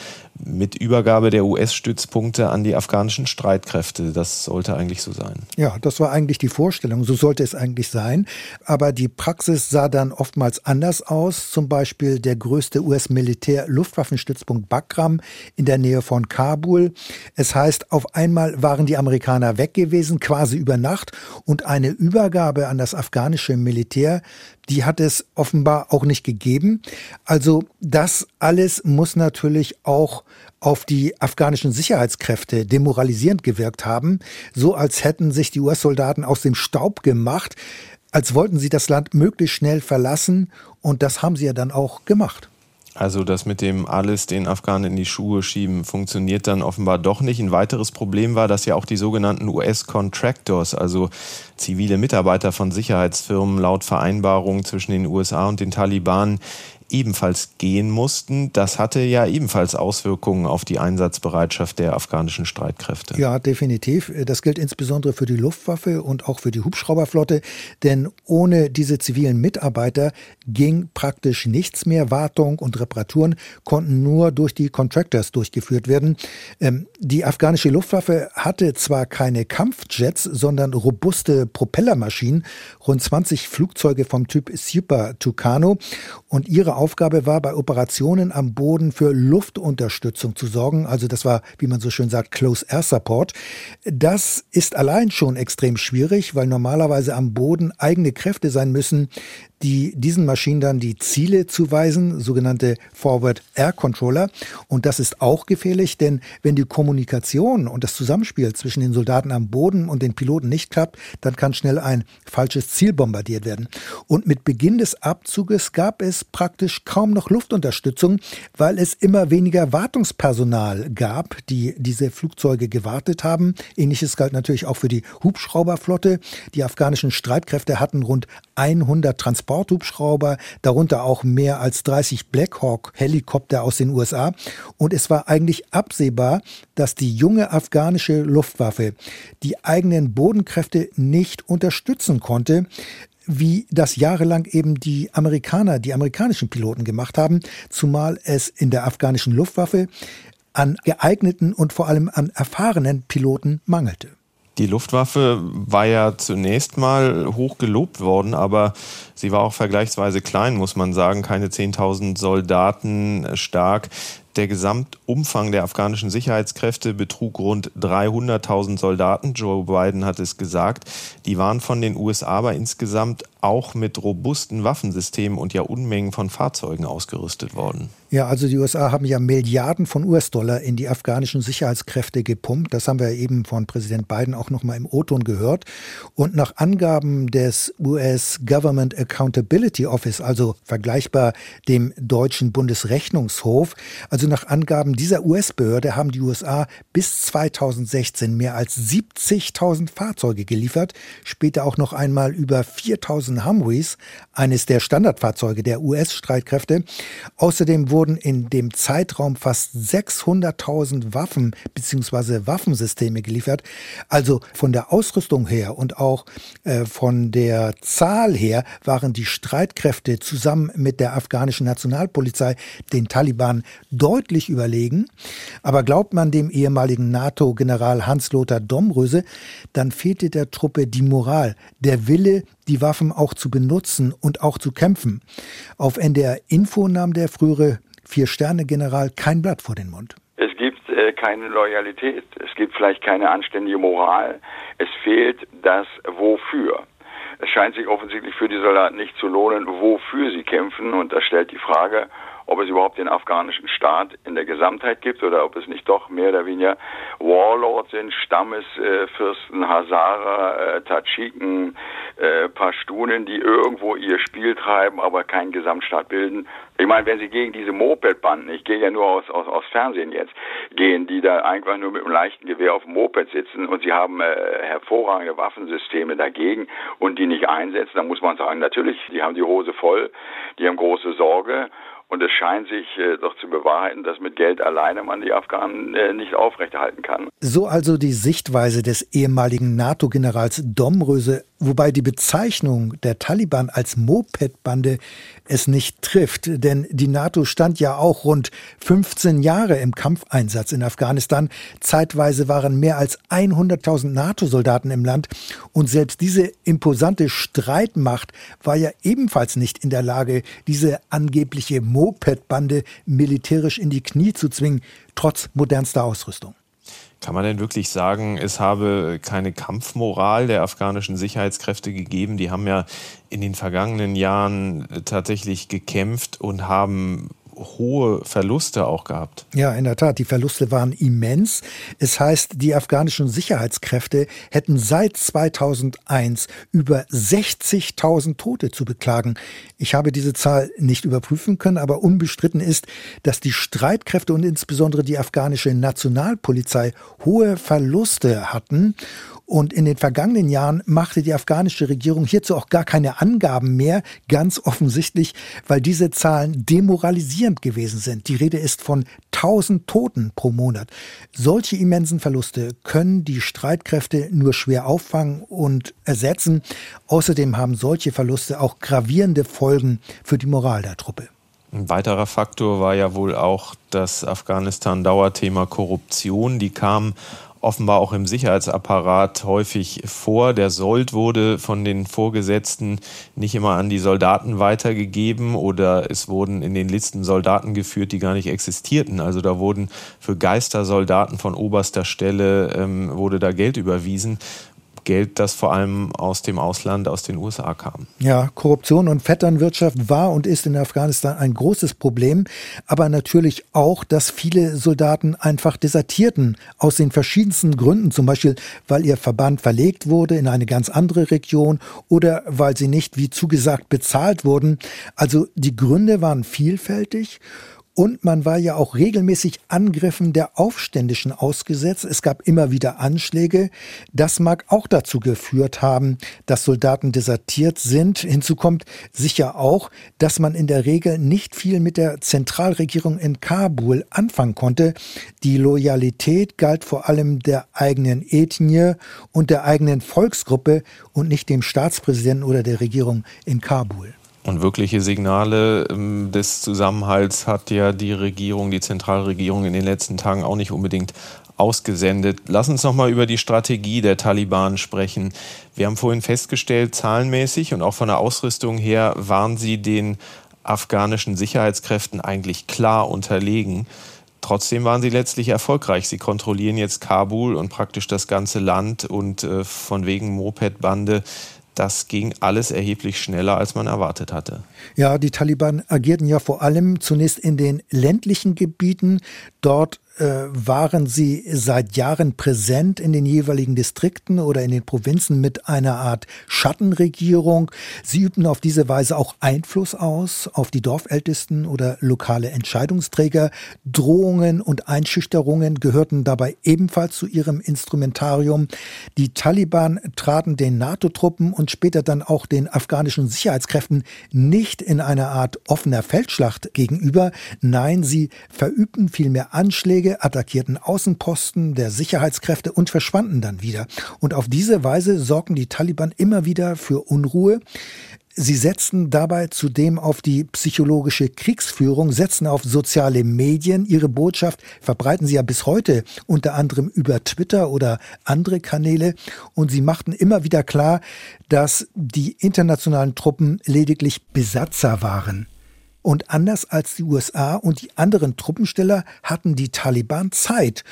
mit Übergabe der US-Stützpunkte an die afghanischen Streitkräfte. Das sollte eigentlich so sein. Ja, das war eigentlich die Vorstellung. So sollte es eigentlich sein. Aber die Praxis sah dann oftmals anders aus. Zum Beispiel der größte US-Militär-Luftwaffenstützpunkt Bagram in der Nähe von Kabul. Es heißt, auf einmal waren die Amerikaner weg gewesen, quasi über Nacht. Und eine Übergabe an das afghanische Militär die hat es offenbar auch nicht gegeben. Also das alles muss natürlich auch auf die afghanischen Sicherheitskräfte demoralisierend gewirkt haben, so als hätten sich die US-Soldaten aus dem Staub gemacht, als wollten sie das Land möglichst schnell verlassen und das haben sie ja dann auch gemacht. Also das mit dem alles den Afghanen in die Schuhe schieben funktioniert dann offenbar doch nicht. Ein weiteres Problem war, dass ja auch die sogenannten US-Contractors, also zivile Mitarbeiter von Sicherheitsfirmen laut Vereinbarung zwischen den USA und den Taliban ebenfalls gehen mussten. Das hatte ja ebenfalls Auswirkungen auf die Einsatzbereitschaft der afghanischen Streitkräfte. Ja, definitiv. Das gilt insbesondere für die Luftwaffe und auch für die Hubschrauberflotte, denn ohne diese zivilen Mitarbeiter ging praktisch nichts mehr. Wartung und Reparaturen konnten nur durch die Contractors durchgeführt werden. Ähm, die afghanische Luftwaffe hatte zwar keine Kampfjets, sondern robuste Propellermaschinen, rund 20 Flugzeuge vom Typ Super Tucano und ihre Aufgabe war, bei Operationen am Boden für Luftunterstützung zu sorgen. Also das war, wie man so schön sagt, Close Air Support. Das ist allein schon extrem schwierig, weil normalerweise am Boden eigene Kräfte sein müssen, die diesen Maschinen dann die Ziele zuweisen, sogenannte Forward Air Controller. Und das ist auch gefährlich, denn wenn die Kommunikation und das Zusammenspiel zwischen den Soldaten am Boden und den Piloten nicht klappt, dann kann schnell ein falsches Ziel bombardiert werden. Und mit Beginn des Abzuges gab es praktisch kaum noch Luftunterstützung, weil es immer weniger Wartungspersonal gab, die diese Flugzeuge gewartet haben. Ähnliches galt natürlich auch für die Hubschrauberflotte. Die afghanischen Streitkräfte hatten rund 100 Transporthubschrauber, darunter auch mehr als 30 Blackhawk-Helikopter aus den USA. Und es war eigentlich absehbar, dass die junge afghanische Luftwaffe die eigenen Bodenkräfte nicht unterstützen konnte wie das jahrelang eben die Amerikaner, die amerikanischen Piloten gemacht haben, zumal es in der afghanischen Luftwaffe an geeigneten und vor allem an erfahrenen Piloten mangelte. Die Luftwaffe war ja zunächst mal hoch gelobt worden, aber sie war auch vergleichsweise klein, muss man sagen. Keine 10.000 Soldaten stark. Der Gesamtumfang der afghanischen Sicherheitskräfte betrug rund 300.000 Soldaten. Joe Biden hat es gesagt. Die waren von den USA aber insgesamt auch mit robusten Waffensystemen und ja Unmengen von Fahrzeugen ausgerüstet worden. Ja, also die USA haben ja Milliarden von US-Dollar in die afghanischen Sicherheitskräfte gepumpt. Das haben wir eben von Präsident Biden auch noch mal im O-Ton gehört. Und nach Angaben des US Government Accountability Office, also vergleichbar dem deutschen Bundesrechnungshof, also nach Angaben dieser US-Behörde haben die USA bis 2016 mehr als 70.000 Fahrzeuge geliefert, später auch noch einmal über 4.000 Humvees, eines der Standardfahrzeuge der US-Streitkräfte. Außerdem wurden in dem Zeitraum fast 600.000 Waffen bzw. Waffensysteme geliefert. Also von der Ausrüstung her und auch äh, von der Zahl her waren die Streitkräfte zusammen mit der afghanischen Nationalpolizei den Taliban deutlich deutlich überlegen. Aber glaubt man dem ehemaligen NATO-General Hans-Lothar Domröse, dann fehlte der Truppe die Moral, der Wille, die Waffen auch zu benutzen und auch zu kämpfen. Auf NDR Info nahm der frühere Vier-Sterne-General kein Blatt vor den Mund. Es gibt äh, keine Loyalität, es gibt vielleicht keine anständige Moral, es fehlt das Wofür. Es scheint sich offensichtlich für die Soldaten nicht zu lohnen, wofür sie kämpfen. Und das stellt die Frage, ob es überhaupt den afghanischen Staat in der Gesamtheit gibt oder ob es nicht doch mehr oder weniger Warlords sind, Stammesfürsten, Hazara, äh, Tadschiken, äh, Pashtunen, die irgendwo ihr Spiel treiben, aber keinen Gesamtstaat bilden. Ich meine, wenn sie gegen diese Mopedbanden, ich gehe ja nur aus, aus, aus Fernsehen jetzt, gehen, die da einfach nur mit einem leichten Gewehr auf dem Moped sitzen und sie haben äh, hervorragende Waffensysteme dagegen und die nicht einsetzen, dann muss man sagen, natürlich, die haben die Hose voll, die haben große Sorge und es scheint sich äh, doch zu bewahrheiten, dass mit Geld alleine man die Afghanen äh, nicht aufrechterhalten kann. So also die Sichtweise des ehemaligen NATO-Generals Domröse wobei die Bezeichnung der Taliban als Mopedbande es nicht trifft, denn die NATO stand ja auch rund 15 Jahre im Kampfeinsatz in Afghanistan. Zeitweise waren mehr als 100.000 NATO-Soldaten im Land und selbst diese imposante Streitmacht war ja ebenfalls nicht in der Lage, diese angebliche Mopedbande militärisch in die Knie zu zwingen, trotz modernster Ausrüstung. Kann man denn wirklich sagen, es habe keine Kampfmoral der afghanischen Sicherheitskräfte gegeben? Die haben ja in den vergangenen Jahren tatsächlich gekämpft und haben hohe Verluste auch gehabt. Ja, in der Tat, die Verluste waren immens. Es heißt, die afghanischen Sicherheitskräfte hätten seit 2001 über 60.000 Tote zu beklagen. Ich habe diese Zahl nicht überprüfen können, aber unbestritten ist, dass die Streitkräfte und insbesondere die afghanische Nationalpolizei hohe Verluste hatten. Und in den vergangenen Jahren machte die afghanische Regierung hierzu auch gar keine Angaben mehr, ganz offensichtlich, weil diese Zahlen demoralisierend gewesen sind. Die Rede ist von 1000 Toten pro Monat. Solche immensen Verluste können die Streitkräfte nur schwer auffangen und ersetzen. Außerdem haben solche Verluste auch gravierende Folgen für die Moral der Truppe. Ein weiterer Faktor war ja wohl auch das Afghanistan-Dauerthema Korruption. Die kam offenbar auch im Sicherheitsapparat häufig vor. Der Sold wurde von den Vorgesetzten nicht immer an die Soldaten weitergegeben oder es wurden in den Listen Soldaten geführt, die gar nicht existierten. Also da wurden für Geistersoldaten von oberster Stelle ähm, wurde da Geld überwiesen. Geld, das vor allem aus dem Ausland, aus den USA kam. Ja, Korruption und Vetternwirtschaft war und ist in Afghanistan ein großes Problem, aber natürlich auch, dass viele Soldaten einfach desertierten aus den verschiedensten Gründen, zum Beispiel, weil ihr Verband verlegt wurde in eine ganz andere Region oder weil sie nicht wie zugesagt bezahlt wurden. Also die Gründe waren vielfältig. Und man war ja auch regelmäßig Angriffen der Aufständischen ausgesetzt. Es gab immer wieder Anschläge. Das mag auch dazu geführt haben, dass Soldaten desertiert sind. Hinzu kommt sicher auch, dass man in der Regel nicht viel mit der Zentralregierung in Kabul anfangen konnte. Die Loyalität galt vor allem der eigenen Ethnie und der eigenen Volksgruppe und nicht dem Staatspräsidenten oder der Regierung in Kabul. Und wirkliche Signale ähm, des Zusammenhalts hat ja die Regierung, die Zentralregierung in den letzten Tagen auch nicht unbedingt ausgesendet. Lass uns noch mal über die Strategie der Taliban sprechen. Wir haben vorhin festgestellt, zahlenmäßig und auch von der Ausrüstung her waren sie den afghanischen Sicherheitskräften eigentlich klar unterlegen. Trotzdem waren sie letztlich erfolgreich. Sie kontrollieren jetzt Kabul und praktisch das ganze Land und äh, von wegen Mopedbande das ging alles erheblich schneller, als man erwartet hatte. Ja, die Taliban agierten ja vor allem zunächst in den ländlichen Gebieten. Dort waren sie seit Jahren präsent in den jeweiligen Distrikten oder in den Provinzen mit einer Art Schattenregierung. Sie übten auf diese Weise auch Einfluss aus auf die Dorfältesten oder lokale Entscheidungsträger. Drohungen und Einschüchterungen gehörten dabei ebenfalls zu ihrem Instrumentarium. Die Taliban traten den NATO-Truppen und später dann auch den afghanischen Sicherheitskräften nicht in einer Art offener Feldschlacht gegenüber. Nein, sie verübten vielmehr Anschläge Anschläge, attackierten Außenposten der Sicherheitskräfte und verschwanden dann wieder. Und auf diese Weise sorgen die Taliban immer wieder für Unruhe. sie setzten dabei zudem auf die psychologische Kriegsführung, setzten auf soziale Medien. Ihre Botschaft verbreiten sie ja bis heute unter anderem über Twitter oder andere Kanäle. Und sie machten immer wieder klar, dass die internationalen Truppen lediglich Besatzer waren. Und anders als die USA und die anderen Truppensteller hatten die Taliban Zeit.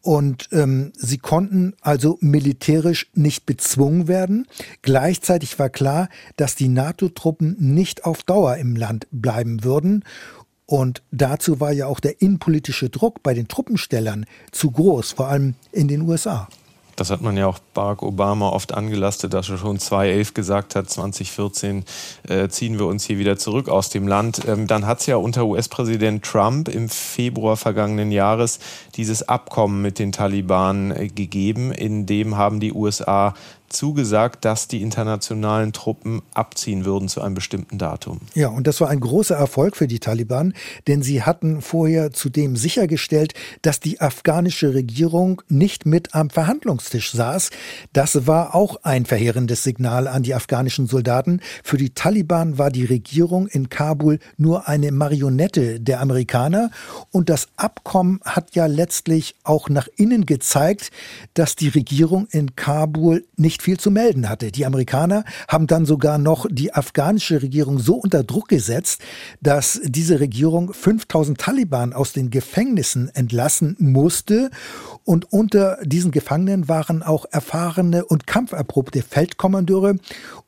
Und ähm, sie konnten also militärisch nicht bezwungen werden. Gleichzeitig war klar, dass die NATO-Truppen nicht auf Dauer im Land bleiben würden. Und dazu war ja auch der innenpolitische Druck bei den Truppenstellern zu groß, vor allem in den USA. Das hat man ja auch Barack Obama oft angelastet, dass er schon 2011 gesagt hat, 2014 äh, ziehen wir uns hier wieder zurück aus dem Land. Ähm, dann hat es ja unter US-Präsident Trump im Februar vergangenen Jahres dieses Abkommen mit den Taliban äh, gegeben. In dem haben die USA zugesagt, dass die internationalen Truppen abziehen würden zu einem bestimmten Datum. Ja, und das war ein großer Erfolg für die Taliban, denn sie hatten vorher zudem sichergestellt, dass die afghanische Regierung nicht mit am Verhandlungstisch saß. Das war auch ein verheerendes Signal an die afghanischen Soldaten. Für die Taliban war die Regierung in Kabul nur eine Marionette der Amerikaner und das Abkommen hat ja letztlich auch nach innen gezeigt, dass die Regierung in Kabul nicht viel zu melden hatte. Die Amerikaner haben dann sogar noch die afghanische Regierung so unter Druck gesetzt, dass diese Regierung 5000 Taliban aus den Gefängnissen entlassen musste. Und unter diesen Gefangenen waren auch erfahrene und kampferprobte Feldkommandeure.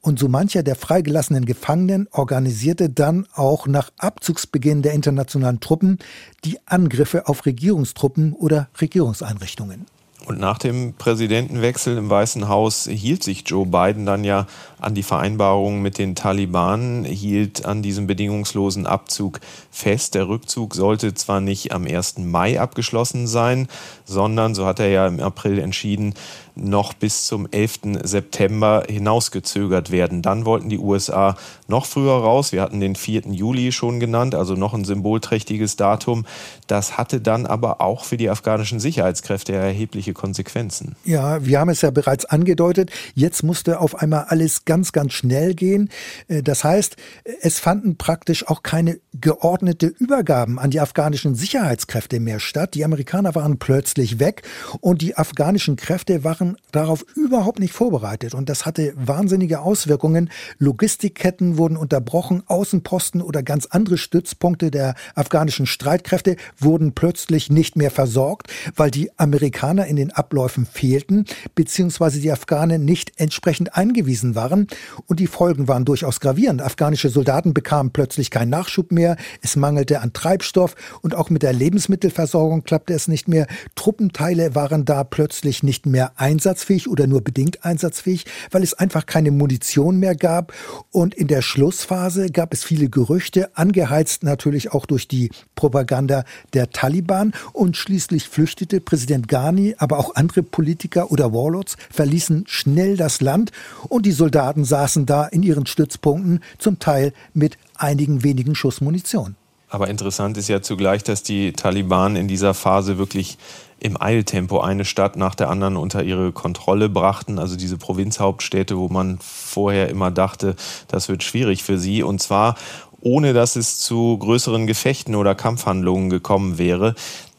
Und so mancher der freigelassenen Gefangenen organisierte dann auch nach Abzugsbeginn der internationalen Truppen die Angriffe auf Regierungstruppen oder Regierungseinrichtungen. Und nach dem Präsidentenwechsel im Weißen Haus hielt sich Joe Biden dann ja an die Vereinbarungen mit den Taliban, hielt an diesem bedingungslosen Abzug fest. Der Rückzug sollte zwar nicht am 1. Mai abgeschlossen sein, sondern, so hat er ja im April entschieden, noch bis zum 11. September hinausgezögert werden. Dann wollten die USA noch früher raus. Wir hatten den 4. Juli schon genannt, also noch ein symbolträchtiges Datum. Das hatte dann aber auch für die afghanischen Sicherheitskräfte erhebliche Konsequenzen. Ja, wir haben es ja bereits angedeutet. Jetzt musste auf einmal alles ganz, ganz schnell gehen. Äh, das heißt, es fanden praktisch auch keine geordnete Übergaben an die afghanischen Sicherheitskräfte mehr statt. Die Amerikaner waren plötzlich weg und die afghanischen Kräfte waren darauf überhaupt nicht vorbereitet und das hatte wahnsinnige Auswirkungen. Logistikketten wurden unterbrochen, Außenposten oder ganz andere Stützpunkte der afghanischen Streitkräfte wurden plötzlich nicht mehr versorgt, weil die Amerikaner in den Abläufen fehlten, beziehungsweise die Afghanen nicht entsprechend eingewiesen waren und die Folgen waren durchaus gravierend. Afghanische Soldaten bekamen plötzlich keinen Nachschub mehr, es mangelte an Treibstoff und auch mit der Lebensmittelversorgung klappte es nicht mehr. Truppenteile waren da plötzlich nicht mehr einsatzfähig oder nur bedingt einsatzfähig, weil es einfach keine Munition mehr gab. Und in der Schlussphase gab es viele Gerüchte, angeheizt natürlich auch durch die Propaganda der Taliban. Und schließlich flüchtete Präsident Ghani, aber auch andere Politiker oder Warlords verließen schnell das Land und die Soldaten saßen da in ihren Stützpunkten, zum Teil mit einigen wenigen Schuss Munition. Aber interessant ist ja zugleich, dass die Taliban in dieser Phase wirklich im Eiltempo eine Stadt nach der anderen unter ihre Kontrolle brachten. Also diese Provinzhauptstädte, wo man vorher immer dachte, das wird schwierig für sie. Und zwar ohne dass es zu größeren Gefechten oder Kampfhandlungen gekommen wäre.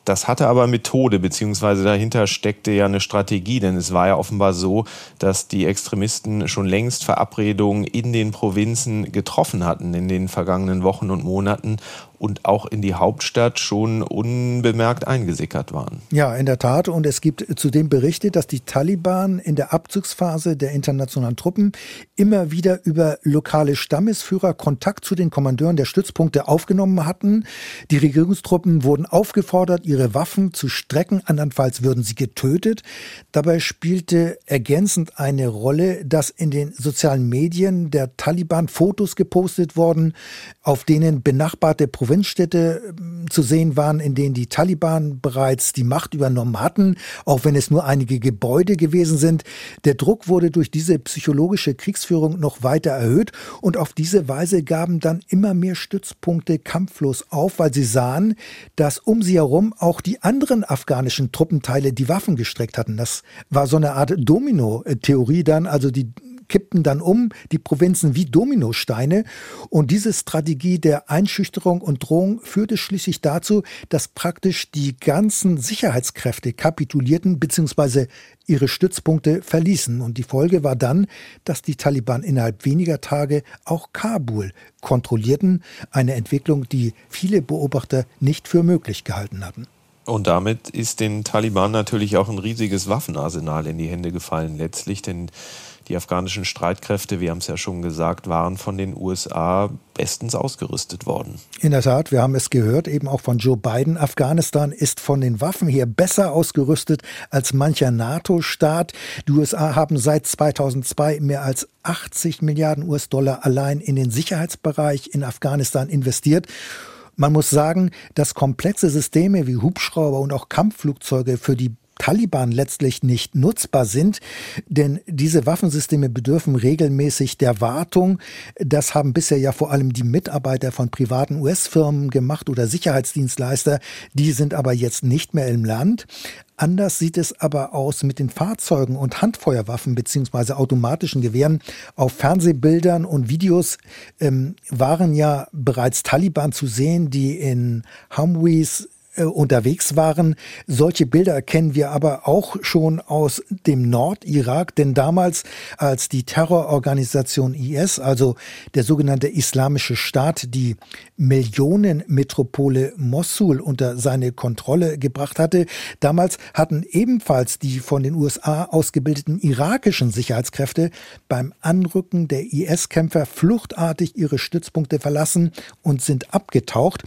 Das hatte aber Methode, beziehungsweise dahinter steckte ja eine Strategie, denn es war ja offenbar so, dass die Extremisten schon längst Verabredungen in den Provinzen getroffen hatten in den vergangenen Wochen und Monaten und auch in die Hauptstadt schon unbemerkt eingesickert waren. Ja, in der Tat. Und es gibt zudem Berichte, dass die Taliban in der Abzugsphase der internationalen Truppen immer wieder über lokale Stammesführer Kontakt zu den Kommandeuren der Stützpunkte aufgenommen hatten. Die Regierungstruppen wurden aufgefordert, ihre Waffen zu strecken, andernfalls würden sie getötet. Dabei spielte ergänzend eine Rolle, dass in den sozialen Medien der Taliban Fotos gepostet wurden, auf denen benachbarte Provinzen Provinzstädte ähm, zu sehen waren, in denen die Taliban bereits die Macht übernommen hatten, auch wenn es nur einige Gebäude gewesen sind. Der Druck wurde durch diese psychologische Kriegsführung noch weiter erhöht und auf diese Weise gaben dann immer mehr Stützpunkte kampflos auf, weil sie sahen, dass um sie herum auch die anderen afghanischen Truppenteile die Waffen gestreckt hatten. Das war so eine Art Domino-Theorie dann, also die kippten dann um, die Provinzen wie Dominosteine. Und diese Strategie der Einschüchterung und Drohung führte schließlich dazu, dass praktisch die ganzen Sicherheitskräfte kapitulierten bzw. ihre Stützpunkte verließen. Und die Folge war dann, dass die Taliban innerhalb weniger Tage auch Kabul kontrollierten. Eine Entwicklung, die viele Beobachter nicht für möglich gehalten hatten. Und damit ist den Taliban natürlich auch ein riesiges Waffenarsenal in die Hände gefallen letztlich, denn die afghanischen Streitkräfte, wir haben es ja schon gesagt, waren von den USA bestens ausgerüstet worden. In der Tat, wir haben es gehört, eben auch von Joe Biden. Afghanistan ist von den Waffen her besser ausgerüstet als mancher NATO-Staat. Die USA haben seit 2002 mehr als 80 Milliarden US-Dollar allein in den Sicherheitsbereich in Afghanistan investiert. Man muss sagen, dass komplexe Systeme wie Hubschrauber und auch Kampfflugzeuge für die Taliban letztlich nicht nutzbar sind, denn diese Waffensysteme bedürfen regelmäßig der Wartung. Das haben bisher ja vor allem die Mitarbeiter von privaten US-Firmen gemacht oder Sicherheitsdienstleister. Die sind aber jetzt nicht mehr im Land. Anders sieht es aber aus mit den Fahrzeugen und Handfeuerwaffen beziehungsweise automatischen Gewehren. Auf Fernsehbildern und Videos ähm, waren ja bereits Taliban zu sehen, die in Humvees unterwegs waren. Solche Bilder erkennen wir aber auch schon aus dem Nordirak, denn damals, als die Terrororganisation IS, also der sogenannte Islamische Staat, die Millionenmetropole Mosul unter seine Kontrolle gebracht hatte, damals hatten ebenfalls die von den USA ausgebildeten irakischen Sicherheitskräfte beim Anrücken der IS-Kämpfer fluchtartig ihre Stützpunkte verlassen und sind abgetaucht.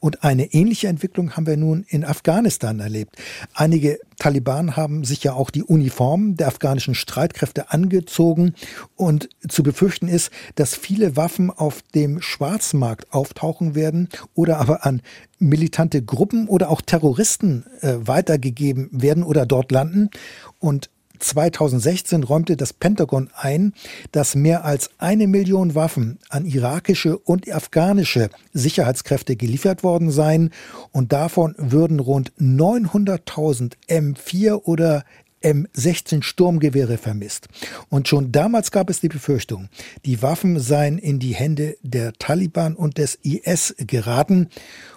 Und eine ähnliche Entwicklung haben wir nun in Afghanistan erlebt. Einige Taliban haben sich ja auch die Uniformen der afghanischen Streitkräfte angezogen und zu befürchten ist, dass viele Waffen auf dem Schwarzmarkt auftauchen werden oder aber an militante Gruppen oder auch Terroristen äh, weitergegeben werden oder dort landen. Und 2016 räumte das Pentagon ein, dass mehr als eine Million Waffen an irakische und afghanische Sicherheitskräfte geliefert worden seien und davon würden rund 900.000 M4 oder M16 Sturmgewehre vermisst. Und schon damals gab es die Befürchtung, die Waffen seien in die Hände der Taliban und des IS geraten.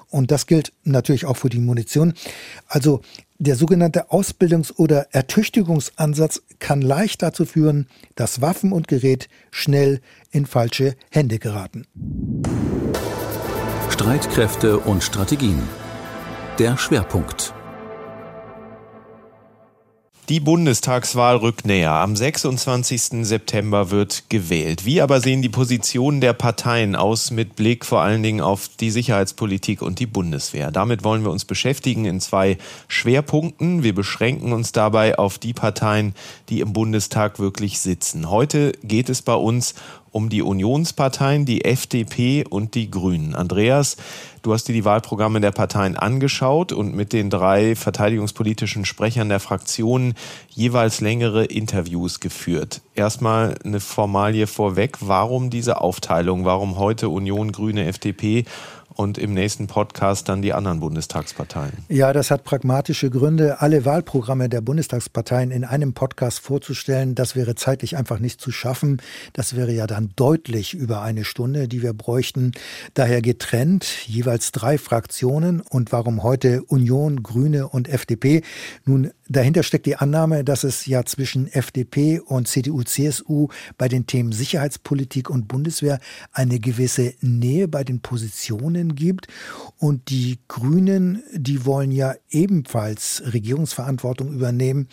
Und das gilt natürlich auch für die Munition. Also der sogenannte Ausbildungs- oder Ertüchtigungsansatz kann leicht dazu führen, dass Waffen und Gerät schnell in falsche Hände geraten. Streitkräfte und Strategien. Der Schwerpunkt. Die Bundestagswahl rückt näher. Am 26. September wird gewählt. Wie aber sehen die Positionen der Parteien aus mit Blick vor allen Dingen auf die Sicherheitspolitik und die Bundeswehr? Damit wollen wir uns beschäftigen in zwei Schwerpunkten. Wir beschränken uns dabei auf die Parteien, die im Bundestag wirklich sitzen. Heute geht es bei uns um die Unionsparteien, die FDP und die Grünen. Andreas, du hast dir die Wahlprogramme der Parteien angeschaut und mit den drei verteidigungspolitischen Sprechern der Fraktionen jeweils längere Interviews geführt. Erstmal eine Formalie vorweg. Warum diese Aufteilung? Warum heute Union, Grüne, FDP und im nächsten Podcast dann die anderen Bundestagsparteien. Ja, das hat pragmatische Gründe. Alle Wahlprogramme der Bundestagsparteien in einem Podcast vorzustellen, das wäre zeitlich einfach nicht zu schaffen. Das wäre ja dann deutlich über eine Stunde, die wir bräuchten. Daher getrennt, jeweils drei Fraktionen. Und warum heute Union, Grüne und FDP? Nun, dahinter steckt die Annahme, dass es ja zwischen FDP und CDU, CSU bei den Themen Sicherheitspolitik und Bundeswehr eine gewisse Nähe bei den Positionen gibt. Und die Grünen, die wollen ja ebenfalls Regierungsverantwortung übernehmen.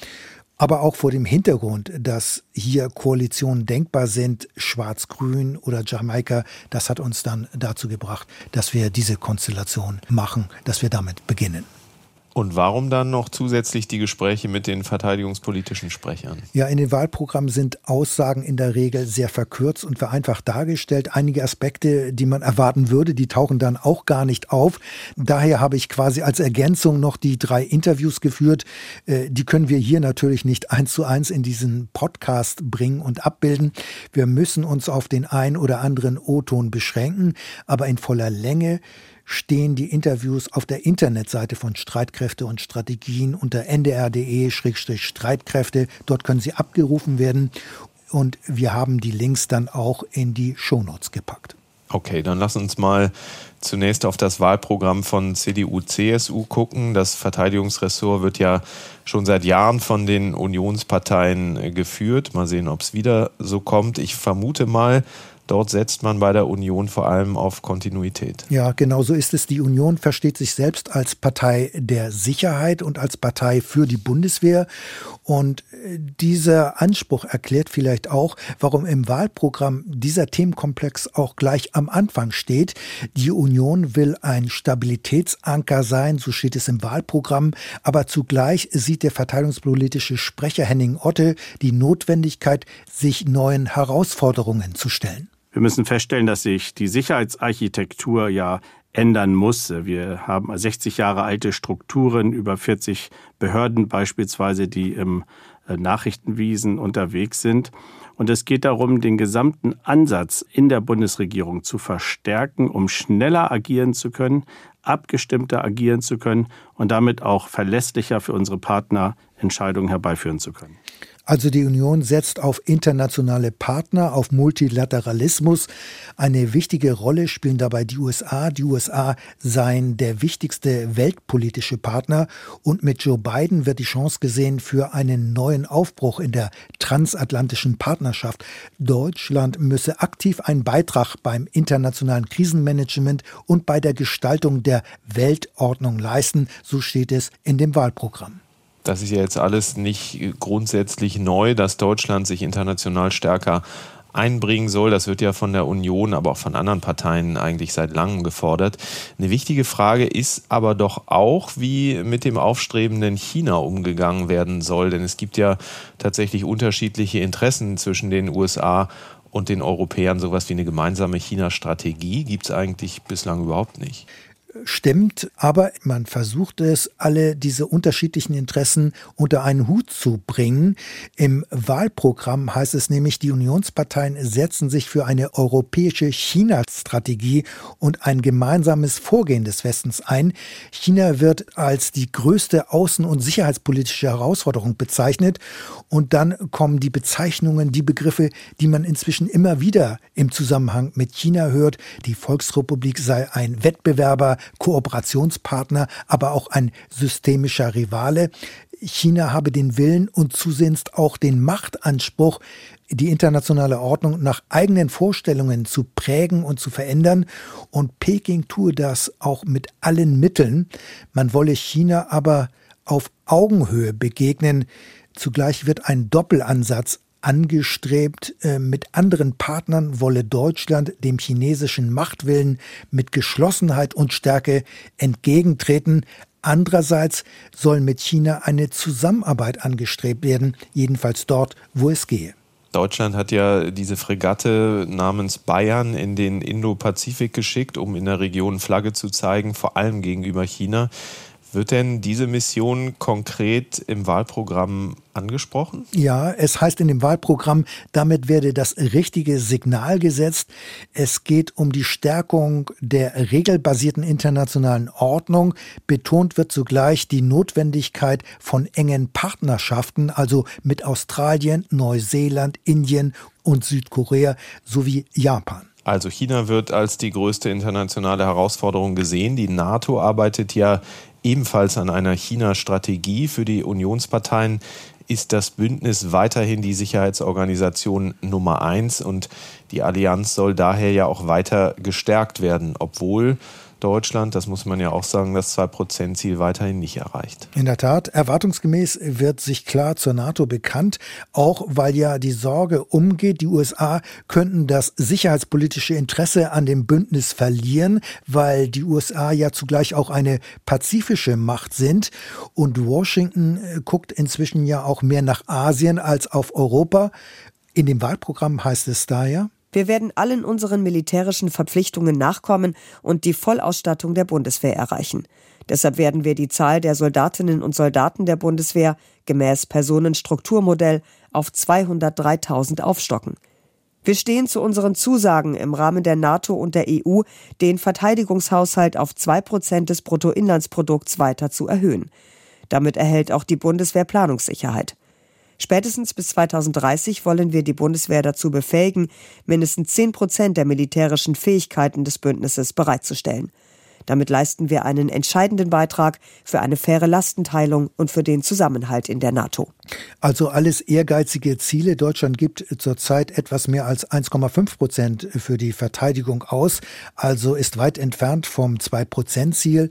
Aber auch vor dem Hintergrund, dass hier Koalitionen denkbar sind, Schwarz-Grün oder Jamaika, das hat uns dann dazu gebracht, dass wir diese Konstellation machen, dass wir damit beginnen. Und warum dann noch zusätzlich die Gespräche mit den verteidigungspolitischen Sprechern? Ja, in den Wahlprogrammen sind Aussagen in der Regel sehr verkürzt und vereinfacht dargestellt. Einige Aspekte, die man erwarten würde, die tauchen dann auch gar nicht auf. Daher habe ich quasi als Ergänzung noch die drei Interviews geführt. Äh, die können wir hier natürlich nicht eins zu eins in diesen Podcast bringen und abbilden. Wir müssen uns auf den ein oder anderen O-Ton beschränken, aber in voller Länge stehen die Interviews auf der Internetseite von Streitkräfte und Strategien unter ndr.de-streitkräfte. Dort können sie abgerufen werden. und wir haben die Links dann auch in die Shownotes gepackt. Okay, dann lass uns mal zunächst auf das Wahlprogramm von CDU, CSU gucken. Das Verteidigungsressort wird ja schon seit Jahren von den Unionsparteien geführt. Mal sehen, ob es wieder so kommt. Ich vermute mal, Dort setzt man bei der Union vor allem auf Kontinuität. Ja, genau so ist es. Die Union versteht sich selbst als Partei der Sicherheit und als Partei für die Bundeswehr. Und äh, dieser Anspruch erklärt vielleicht auch, warum im Wahlprogramm dieser Themenkomplex auch gleich am Anfang steht. Die Union will ein Stabilitätsanker sein, so steht es im Wahlprogramm. Aber zugleich sieht der verteidigungspolitische Sprecher Henning Otte die Notwendigkeit, sich neuen Herausforderungen zu stellen. Wir müssen feststellen, dass sich die Sicherheitsarchitektur ja ändern muss. Wir haben 60 Jahre alte Strukturen, über 40 Behörden beispielsweise, die im äh, Nachrichtenwiesen unterwegs sind. Und es geht darum, den gesamten Ansatz in der Bundesregierung zu verstärken, um schneller agieren zu können, abgestimmter agieren zu können und damit auch verlässlicher für unsere Partner Entscheidungen herbeiführen zu können. Also die Union setzt auf internationale Partner, auf Multilateralismus. Eine wichtige Rolle spielen dabei die USA. Die USA seien der wichtigste weltpolitische Partner. Und mit Joe Biden wird die Chance gesehen für einen neuen Aufbruch in der transatlantischen Partnerschaft. Deutschland müsse aktiv einen Beitrag beim internationalen Krisenmanagement und bei der Gestaltung der Weltordnung leisten. So steht es in dem Wahlprogramm. Das ist ja jetzt alles nicht grundsätzlich neu, dass Deutschland sich international stärker einbringen soll. Das wird ja von der Union, aber auch von anderen Parteien eigentlich seit langem gefordert. Eine wichtige Frage ist aber doch auch, wie mit dem aufstrebenden China umgegangen werden soll. Denn es gibt ja tatsächlich unterschiedliche Interessen zwischen den USA und den Europäern. Sowas wie eine gemeinsame China-Strategie gibt es eigentlich bislang überhaupt nicht stimmt, aber man versucht es, alle diese unterschiedlichen Interessen unter einen Hut zu bringen. Im Wahlprogramm heißt es nämlich, die Unionsparteien setzen sich für eine europäische China-Strategie und ein gemeinsames Vorgehen des Westens ein. China wird als die größte außen- und sicherheitspolitische Herausforderung bezeichnet und dann kommen die Bezeichnungen, die Begriffe, die man inzwischen immer wieder im Zusammenhang mit China hört. Die Volksrepublik sei ein Wettbewerber, Kooperationspartner, aber auch ein systemischer Rivale. China habe den Willen und zusehends auch den Machtanspruch, die internationale Ordnung nach eigenen Vorstellungen zu prägen und zu verändern. Und Peking tue das auch mit allen Mitteln. Man wolle China aber auf Augenhöhe begegnen. Zugleich wird ein Doppelansatz angestrebt. Äh, mit anderen Partnern wolle Deutschland dem chinesischen Machtwillen mit Geschlossenheit und Stärke entgegentreten. Andererseits soll mit China eine Zusammenarbeit angestrebt werden, jedenfalls dort, wo es gehe. Deutschland hat ja diese Fregatte namens Bayern in den Indo-Pazifik geschickt, um in der Region Flagge zu zeigen, vor allem gegenüber China. Wird denn diese Mission konkret im Wahlprogramm angesprochen? Ja, es heißt in dem Wahlprogramm, damit werde das richtige Signal gesetzt. Es geht um die Stärkung der regelbasierten internationalen Ordnung. Betont wird zugleich die Notwendigkeit von engen Partnerschaften, also mit Australien, Neuseeland, Indien und Südkorea sowie Japan. Also China wird als die größte internationale Herausforderung gesehen. Die NATO arbeitet ja ebenfalls an einer China-Strategie für die Unionsparteien ist das Bündnis weiterhin die Sicherheitsorganisation Nummer eins. Und die Allianz soll daher ja auch weiter gestärkt werden, obwohl Deutschland, das muss man ja auch sagen, das 2-Prozent-Ziel weiterhin nicht erreicht. In der Tat, erwartungsgemäß wird sich klar zur NATO bekannt, auch weil ja die Sorge umgeht, die USA könnten das sicherheitspolitische Interesse an dem Bündnis verlieren, weil die USA ja zugleich auch eine pazifische Macht sind und Washington äh, guckt inzwischen ja auch mehr nach Asien als auf Europa. In dem Wahlprogramm heißt es da ja, wir werden allen unseren militärischen Verpflichtungen nachkommen und die Vollausstattung der Bundeswehr erreichen. Deshalb werden wir die Zahl der Soldatinnen und Soldaten der Bundeswehr gemäß Personenstrukturmodell auf 203.000 aufstocken. Wir stehen zu unseren Zusagen im Rahmen der NATO und der EU, den Verteidigungshaushalt auf 2% des Bruttoinlandsprodukts weiter zu erhöhen. Damit erhält auch die Bundeswehr Planungssicherheit. Spätestens bis 2030 wollen wir die Bundeswehr dazu befähigen, mindestens 10 Prozent der militärischen Fähigkeiten des Bündnisses bereitzustellen. Damit leisten wir einen entscheidenden Beitrag für eine faire Lastenteilung und für den Zusammenhalt in der NATO. Also alles ehrgeizige Ziele. Deutschland gibt zurzeit etwas mehr als 1,5 Prozent für die Verteidigung aus, also ist weit entfernt vom 2-Prozent-Ziel.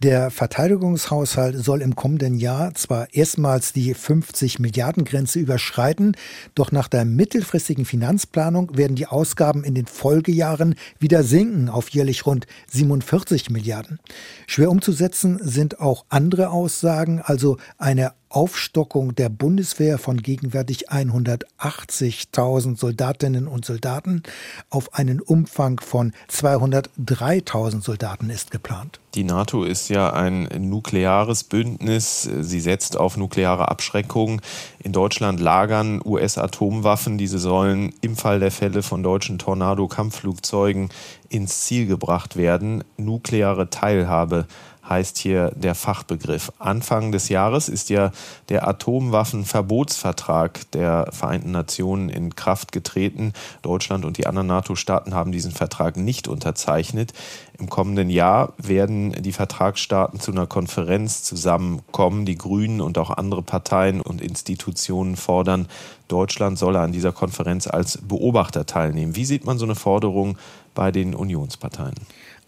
Der Verteidigungshaushalt soll im kommenden Jahr zwar erstmals die 50 Milliarden Grenze überschreiten, doch nach der mittelfristigen Finanzplanung werden die Ausgaben in den Folgejahren wieder sinken auf jährlich rund 47 Milliarden. Schwer umzusetzen sind auch andere Aussagen, also eine Aufstockung der Bundeswehr von gegenwärtig 180.000 Soldatinnen und Soldaten auf einen Umfang von 203.000 Soldaten ist geplant. Die NATO ist ja ein nukleares Bündnis. Sie setzt auf nukleare Abschreckung. In Deutschland lagern US-Atomwaffen. Diese sollen im Fall der Fälle von deutschen Tornado-Kampfflugzeugen ins Ziel gebracht werden. Nukleare Teilhabe heißt hier der Fachbegriff. Anfang des Jahres ist ja der Atomwaffenverbotsvertrag der Vereinten Nationen in Kraft getreten. Deutschland und die anderen NATO-Staaten haben diesen Vertrag nicht unterzeichnet. Im kommenden Jahr werden die Vertragsstaaten zu einer Konferenz zusammenkommen. Die Grünen und auch andere Parteien und Institutionen fordern, Deutschland solle an dieser Konferenz als Beobachter teilnehmen. Wie sieht man so eine Forderung bei den Unionsparteien?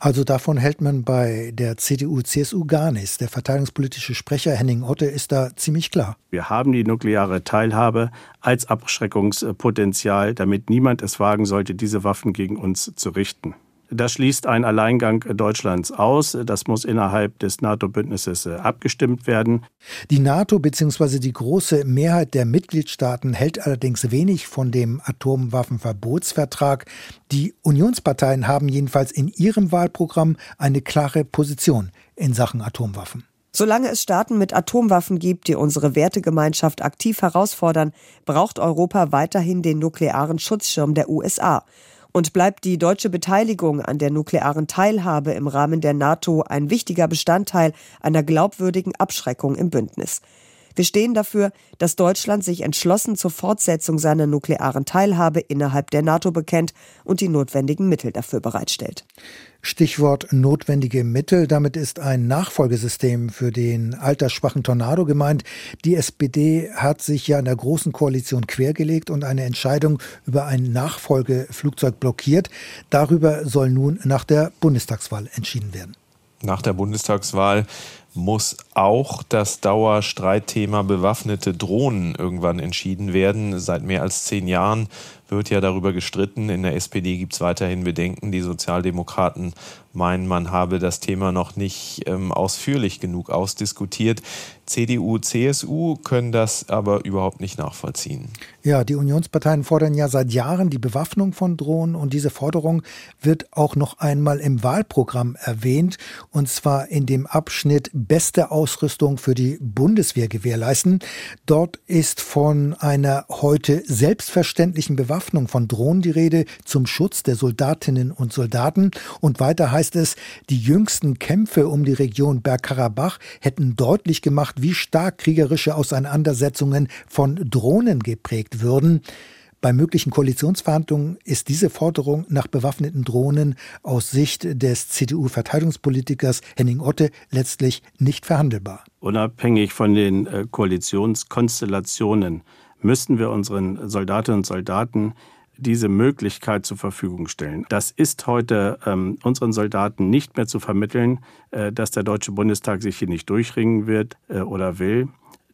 Also davon hält man bei der CDU-CSU gar nichts. Der verteidigungspolitische Sprecher Henning Otte ist da ziemlich klar. Wir haben die nukleare Teilhabe als Abschreckungspotenzial, damit niemand es wagen sollte, diese Waffen gegen uns zu richten. Das schließt einen Alleingang Deutschlands aus. Das muss innerhalb des NATO-Bündnisses äh, abgestimmt werden. Die NATO bzw. die große Mehrheit der Mitgliedstaaten hält allerdings wenig von dem Atomwaffenverbotsvertrag. Die Unionsparteien haben jedenfalls in ihrem Wahlprogramm eine klare Position in Sachen Atomwaffen. Solange es Staaten mit Atomwaffen gibt, die unsere Wertegemeinschaft aktiv herausfordern, braucht Europa weiterhin den nuklearen Schutzschirm der USA. Und bleibt die deutsche Beteiligung an der nuklearen Teilhabe im Rahmen der NATO ein wichtiger Bestandteil einer glaubwürdigen Abschreckung im Bündnis. Wir stehen dafür, dass Deutschland sich entschlossen zur Fortsetzung seiner nuklearen Teilhabe innerhalb der NATO bekennt und die notwendigen Mittel dafür bereitstellt. Stichwort notwendige Mittel. Damit ist ein Nachfolgesystem für den altersschwachen Tornado gemeint. Die SPD hat sich ja in der Großen Koalition quergelegt und eine Entscheidung über ein Nachfolgeflugzeug blockiert. Darüber soll nun nach der Bundestagswahl entschieden werden. Nach der Bundestagswahl muss auch das Dauerstreitthema bewaffnete Drohnen irgendwann entschieden werden. Seit mehr als zehn Jahren wird ja darüber gestritten. In der SPD gibt es weiterhin Bedenken. Die Sozialdemokraten meinen, man habe das Thema noch nicht ähm, ausführlich genug ausdiskutiert. CDU, CSU können das aber überhaupt nicht nachvollziehen. Ja, die Unionsparteien fordern ja seit Jahren die Bewaffnung von Drohnen und diese Forderung wird auch noch einmal im Wahlprogramm erwähnt und zwar in dem Abschnitt beste Ausrüstung für die Bundeswehr gewährleisten. Dort ist von einer heute selbstverständlichen Bewaffnung von Drohnen die Rede zum Schutz der Soldatinnen und Soldaten und weiter heißt heißt es, die jüngsten Kämpfe um die Region Bergkarabach hätten deutlich gemacht, wie stark kriegerische Auseinandersetzungen von Drohnen geprägt würden. Bei möglichen Koalitionsverhandlungen ist diese Forderung nach bewaffneten Drohnen aus Sicht des CDU-Verteidigungspolitikers Henning Otte letztlich nicht verhandelbar. Unabhängig von den äh, Koalitionskonstellationen müssten wir unseren Soldatinnen und Soldaten diese Möglichkeit zur Verfügung stellen. Das ist heute ähm, unseren Soldaten nicht mehr zu vermitteln, äh, dass der Deutsche Bundestag sich hier nicht durchringen wird äh, oder will.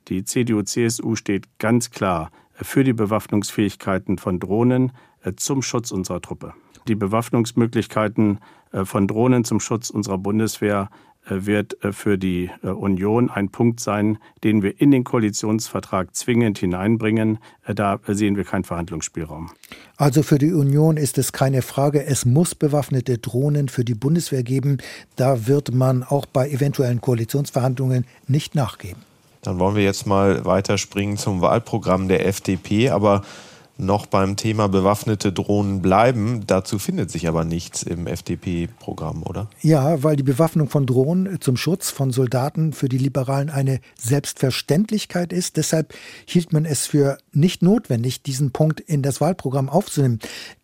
Die CDU-CSU steht ganz klar für die Bewaffnungsfähigkeiten von Drohnen äh, zum Schutz unserer Truppe. Die Bewaffnungsmöglichkeiten äh, von Drohnen zum Schutz unserer Bundeswehr äh, wird äh, für die äh, Union ein Punkt sein, den wir in den Koalitionsvertrag zwingend hineinbringen. Da sehen wir keinen Verhandlungsspielraum. Also für die Union ist es keine Frage, es muss bewaffnete Drohnen für die Bundeswehr geben. Da wird man auch bei eventuellen Koalitionsverhandlungen nicht nachgeben. Dann wollen wir jetzt mal weiterspringen zum Wahlprogramm der FDP, aber noch beim Thema bewaffnete Drohnen bleiben. Dazu findet sich aber nichts im FDP-Programm, oder? Ja, weil die Bewaffnung von Drohnen zum Schutz von Soldaten für die Liberalen eine Selbstverständlichkeit ist. Deshalb hielt man es für nicht notwendig, diesen Punkt in das Wahlprogramm aufzunehmen.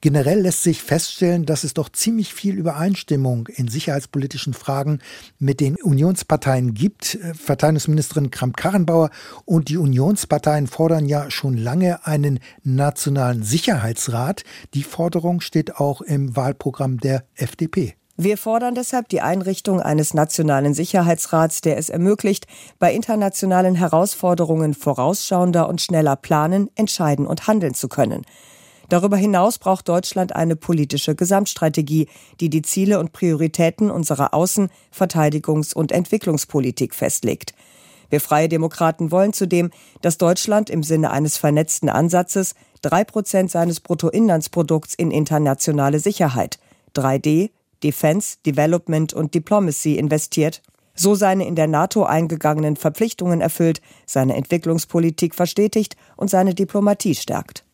Generell lässt sich feststellen, dass es doch ziemlich viel Übereinstimmung in sicherheitspolitischen Fragen mit den Unionsparteien gibt. Verteidigungsministerin Kramp-Karrenbauer und die Unionsparteien fordern ja schon lange einen Nationalen Sicherheitsrat. Die Forderung steht auch im Wahlprogramm der FDP. Wir fordern deshalb die Einrichtung eines nationalen Sicherheitsrats, der es ermöglicht, bei internationalen Herausforderungen vorausschauender und schneller planen, entscheiden und handeln zu können. Darüber hinaus braucht Deutschland eine politische Gesamtstrategie, die die Ziele und Prioritäten unserer Außen-, Verteidigungs- und Entwicklungspolitik festlegt. Wir Freie Demokraten wollen zudem, dass Deutschland im Sinne eines vernetzten Ansatzes drei Prozent seines Bruttoinlandsprodukts in internationale Sicherheit, 3D, Defense, Development und Diplomacy investiert, so seine in der NATO eingegangenen Verpflichtungen erfüllt, seine Entwicklungspolitik verstetigt und seine Diplomatie stärkt.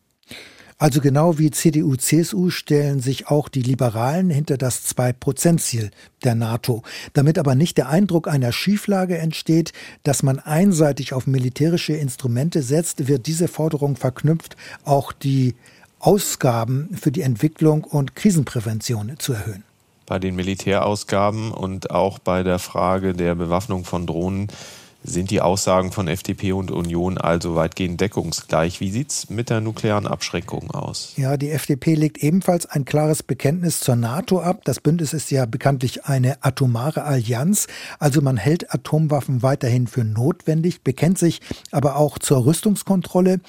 Also genau wie CDU, CSU stellen sich auch die Liberalen hinter das 2-Prozent-Ziel der NATO. Damit aber nicht der Eindruck einer Schieflage entsteht, dass man einseitig auf militärische Instrumente setzt, wird diese Forderung verknüpft, auch die Ausgaben für die Entwicklung und Krisenprävention zu erhöhen. Bei den Militärausgaben und auch bei der Frage der Bewaffnung von Drohnen sind die Aussagen von FDP und Union also weitgehend deckungsgleich. Wie sieht es mit der nuklearen Abschreckung aus? Ja, die FDP legt ebenfalls ein klares Bekenntnis zur NATO ab. Das Bündnis ist ja bekanntlich eine atomare Allianz. Also man hält Atomwaffen weiterhin für notwendig, bekennt sich aber auch zur Rüstungskontrolle.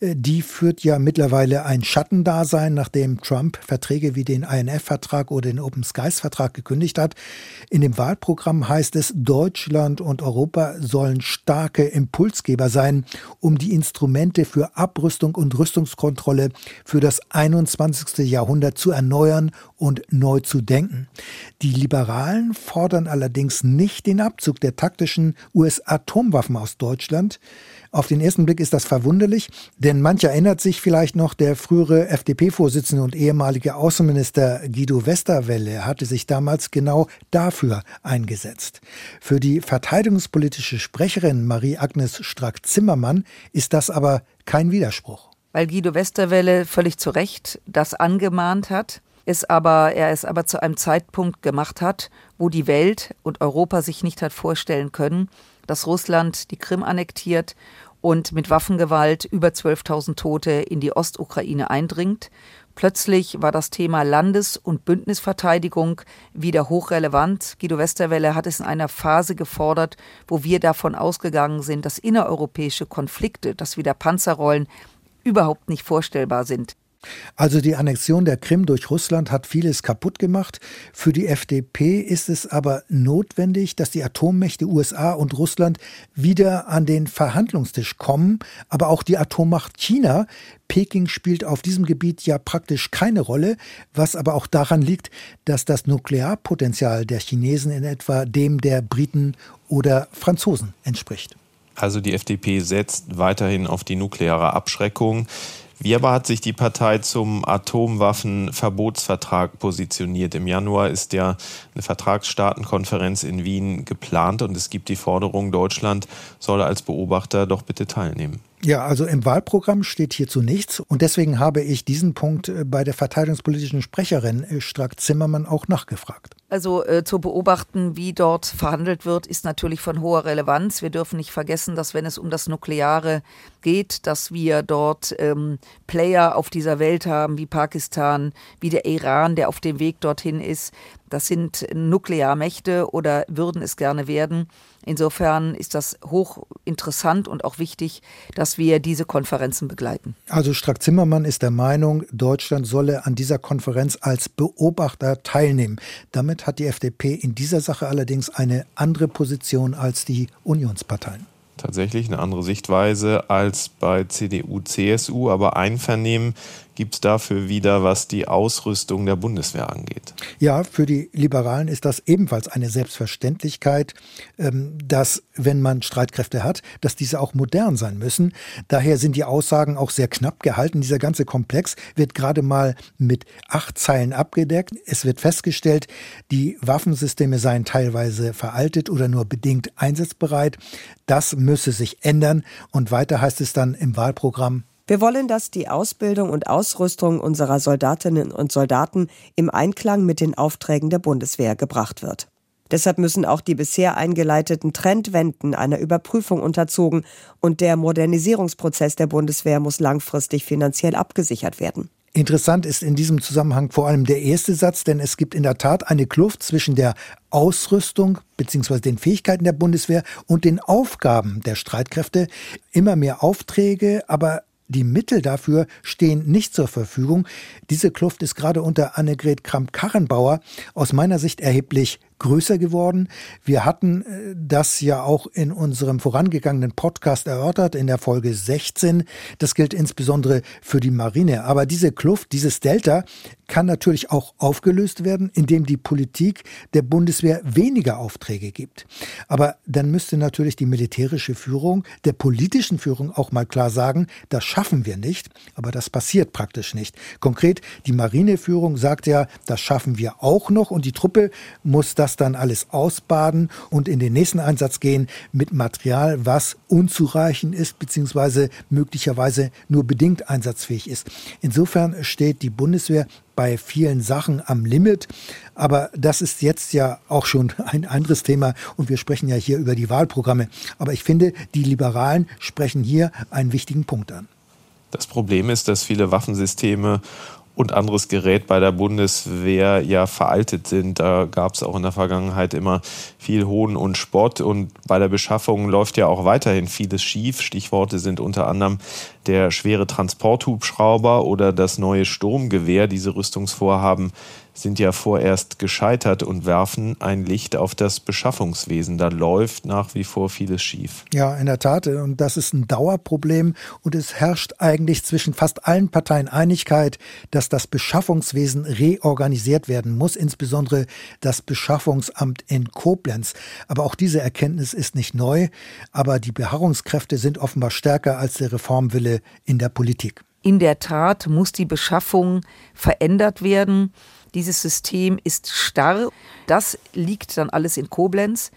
Äh, die führt ja mittlerweile ein Schattendasein, nachdem Trump Verträge wie den INF-Vertrag oder den Open Skies-Vertrag gekündigt hat. In dem Wahlprogramm heißt es, Deutschland und Europa sollen sollen starke Impulsgeber sein, um die Instrumente für Abrüstung und Rüstungskontrolle für das 21. Jahrhundert zu erneuern und neu zu denken. Die Liberalen fordern allerdings nicht den Abzug der taktischen US-Atomwaffen aus Deutschland. Auf den ersten Blick ist das verwunderlich, denn manch erinnert sich vielleicht noch, der frühere FDP-Vorsitzende und ehemalige Außenminister Guido Westerwelle hatte sich damals genau dafür eingesetzt. Für die verteidigungspolitische Sprecherin Marie-Agnes Strack-Zimmermann ist das aber kein Widerspruch. Weil Guido Westerwelle völlig zu Recht das angemahnt hat, es aber, er es aber zu einem Zeitpunkt gemacht hat, wo die Welt und Europa sich nicht hat vorstellen können, dass Russland die Krim annektiert und mit Waffengewalt über 12.000 Tote in die Ostukraine eindringt. Plötzlich war das Thema Landes- und Bündnisverteidigung wieder hochrelevant. Guido Westerwelle hat es in einer Phase gefordert, wo wir davon ausgegangen sind, dass innereuropäische Konflikte, dass wieder Panzerrollen, überhaupt nicht vorstellbar sind. Also die Annexion der Krim durch Russland hat vieles kaputt gemacht. Für die FDP ist es aber notwendig, dass die Atommächte USA und Russland wieder an den Verhandlungstisch kommen, aber auch die Atommacht China. Peking spielt auf diesem Gebiet ja praktisch keine Rolle, was aber auch daran liegt, dass das Nuklearpotenzial der Chinesen in etwa dem der Briten oder Franzosen entspricht. Also die FDP setzt weiterhin auf die nukleare Abschreckung. Wie aber hat sich die Partei zum Atomwaffenverbotsvertrag positioniert? Im Januar ist ja eine Vertragsstaatenkonferenz in Wien geplant und es gibt die Forderung, Deutschland solle als Beobachter doch bitte teilnehmen. Ja, also im Wahlprogramm steht hierzu nichts und deswegen habe ich diesen Punkt äh, bei der verteidigungspolitischen Sprecherin äh, Strack Zimmermann auch nachgefragt. Also äh, zu beobachten, wie dort verhandelt wird, ist natürlich von hoher Relevanz. Wir dürfen nicht vergessen, dass wenn es um das Nukleare geht, dass wir dort ähm, Player auf dieser Welt haben, wie Pakistan, wie der Iran, der auf dem Weg dorthin ist. Das sind Nuklearmächte oder würden es gerne werden. Insofern ist das hochinteressant und auch wichtig, dass wir diese Konferenzen begleiten. Also Strack Zimmermann ist der Meinung, Deutschland solle an dieser Konferenz als Beobachter teilnehmen. Damit hat die FDP in dieser Sache allerdings eine andere Position als die Unionsparteien tatsächlich eine andere Sichtweise als bei CDU, CSU, aber Einvernehmen gibt es dafür wieder, was die Ausrüstung der Bundeswehr angeht. Ja, für die Liberalen ist das ebenfalls eine Selbstverständlichkeit, ähm, dass wenn man Streitkräfte hat, dass diese auch modern sein müssen. Daher sind die Aussagen auch sehr knapp gehalten. Dieser ganze Komplex wird gerade mal mit acht Zeilen abgedeckt. Es wird festgestellt, die Waffensysteme seien teilweise veraltet oder nur bedingt einsatzbereit. Das müsse sich ändern. Und weiter heißt es dann im Wahlprogramm, wir wollen, dass die Ausbildung und Ausrüstung unserer Soldatinnen und Soldaten im Einklang mit den Aufträgen der Bundeswehr gebracht wird. Deshalb müssen auch die bisher eingeleiteten Trendwenden einer Überprüfung unterzogen und der Modernisierungsprozess der Bundeswehr muss langfristig finanziell abgesichert werden. Interessant ist in diesem Zusammenhang vor allem der erste Satz, denn es gibt in der Tat eine Kluft zwischen der Ausrüstung bzw. den Fähigkeiten der Bundeswehr und den Aufgaben der Streitkräfte. Immer mehr Aufträge, aber die Mittel dafür stehen nicht zur Verfügung. Diese Kluft ist gerade unter Annegret Kramp-Karrenbauer aus meiner Sicht erheblich größer geworden. Wir hatten äh, das ja auch in unserem vorangegangenen Podcast erörtert, in der Folge 16. Das gilt insbesondere für die Marine. Aber diese Kluft, dieses Delta kann natürlich auch aufgelöst werden, indem die Politik der Bundeswehr weniger Aufträge gibt. Aber dann müsste natürlich die militärische Führung der politischen Führung auch mal klar sagen, das schaffen wir nicht. Aber das passiert praktisch nicht. Konkret, die Marineführung sagt ja, das schaffen wir auch noch und die Truppe muss das das dann alles ausbaden und in den nächsten Einsatz gehen mit Material, was unzureichend ist, beziehungsweise möglicherweise nur bedingt einsatzfähig ist. Insofern steht die Bundeswehr bei vielen Sachen am Limit. Aber das ist jetzt ja auch schon ein anderes Thema und wir sprechen ja hier über die Wahlprogramme. Aber ich finde, die Liberalen sprechen hier einen wichtigen Punkt an. Das Problem ist, dass viele Waffensysteme und anderes Gerät bei der Bundeswehr ja veraltet sind. Da gab es auch in der Vergangenheit immer viel Hohn und Spott und bei der Beschaffung läuft ja auch weiterhin vieles schief. Stichworte sind unter anderem der schwere Transporthubschrauber oder das neue Sturmgewehr. Diese Rüstungsvorhaben sind ja vorerst gescheitert und werfen ein Licht auf das Beschaffungswesen. Da läuft nach wie vor vieles schief. Ja, in der Tat. Und das ist ein Dauerproblem. Und es herrscht eigentlich zwischen fast allen Parteien Einigkeit, dass das Beschaffungswesen reorganisiert werden muss, insbesondere das Beschaffungsamt in Koblenz. Aber auch diese Erkenntnis ist nicht neu. Aber die Beharrungskräfte sind offenbar stärker als der Reformwille in der Politik. In der Tat muss die Beschaffung verändert werden. Dieses System ist starr. Das liegt dann alles in Koblenz.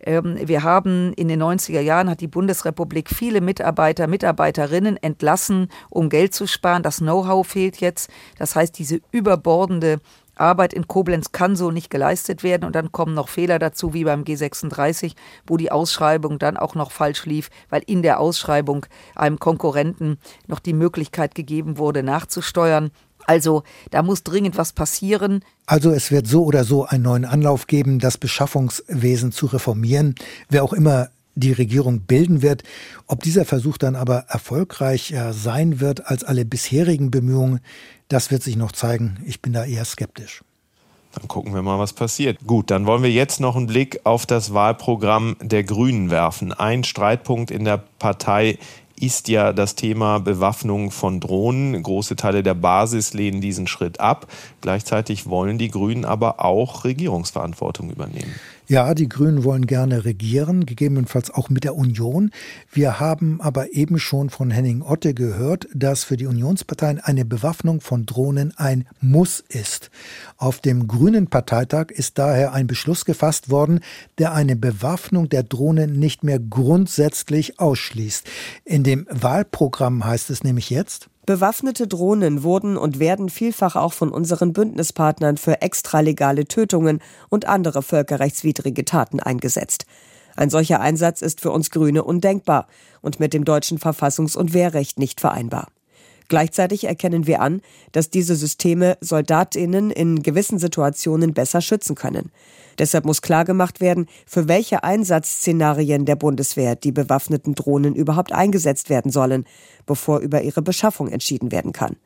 Ähm, wir haben in den 90er Jahren hat die Bundesrepublik viele Mitarbeiter, Mitarbeiterinnen entlassen, um Geld zu sparen. Das Know-how fehlt jetzt. Das heißt, diese überbordende Arbeit in Koblenz kann so nicht geleistet werden und dann kommen noch Fehler dazu, wie beim G36, wo die Ausschreibung dann auch noch falsch lief, weil in der Ausschreibung einem Konkurrenten noch die Möglichkeit gegeben wurde, nachzusteuern. Also da muss dringend was passieren. Also es wird so oder so einen neuen Anlauf geben, das Beschaffungswesen zu reformieren. Wer auch immer die Regierung bilden wird. Ob dieser Versuch dann aber erfolgreicher sein wird als alle bisherigen Bemühungen, das wird sich noch zeigen. Ich bin da eher skeptisch. Dann gucken wir mal, was passiert. Gut, dann wollen wir jetzt noch einen Blick auf das Wahlprogramm der Grünen werfen. Ein Streitpunkt in der Partei ist ja das Thema Bewaffnung von Drohnen. Große Teile der Basis lehnen diesen Schritt ab. Gleichzeitig wollen die Grünen aber auch Regierungsverantwortung übernehmen. Ja, die Grünen wollen gerne regieren, gegebenenfalls auch mit der Union. Wir haben aber eben schon von Henning Otte gehört, dass für die Unionsparteien eine Bewaffnung von Drohnen ein Muss ist. Auf dem Grünen Parteitag ist daher ein Beschluss gefasst worden, der eine Bewaffnung der Drohnen nicht mehr grundsätzlich ausschließt. In dem Wahlprogramm heißt es nämlich jetzt, Bewaffnete Drohnen wurden und werden vielfach auch von unseren Bündnispartnern für extralegale Tötungen und andere völkerrechtswidrige Taten eingesetzt. Ein solcher Einsatz ist für uns Grüne undenkbar und mit dem deutschen Verfassungs- und Wehrrecht nicht vereinbar. Gleichzeitig erkennen wir an, dass diese Systeme Soldatinnen in gewissen Situationen besser schützen können. Deshalb muss klargemacht werden, für welche Einsatzszenarien der Bundeswehr die bewaffneten Drohnen überhaupt eingesetzt werden sollen, bevor über ihre Beschaffung entschieden werden kann.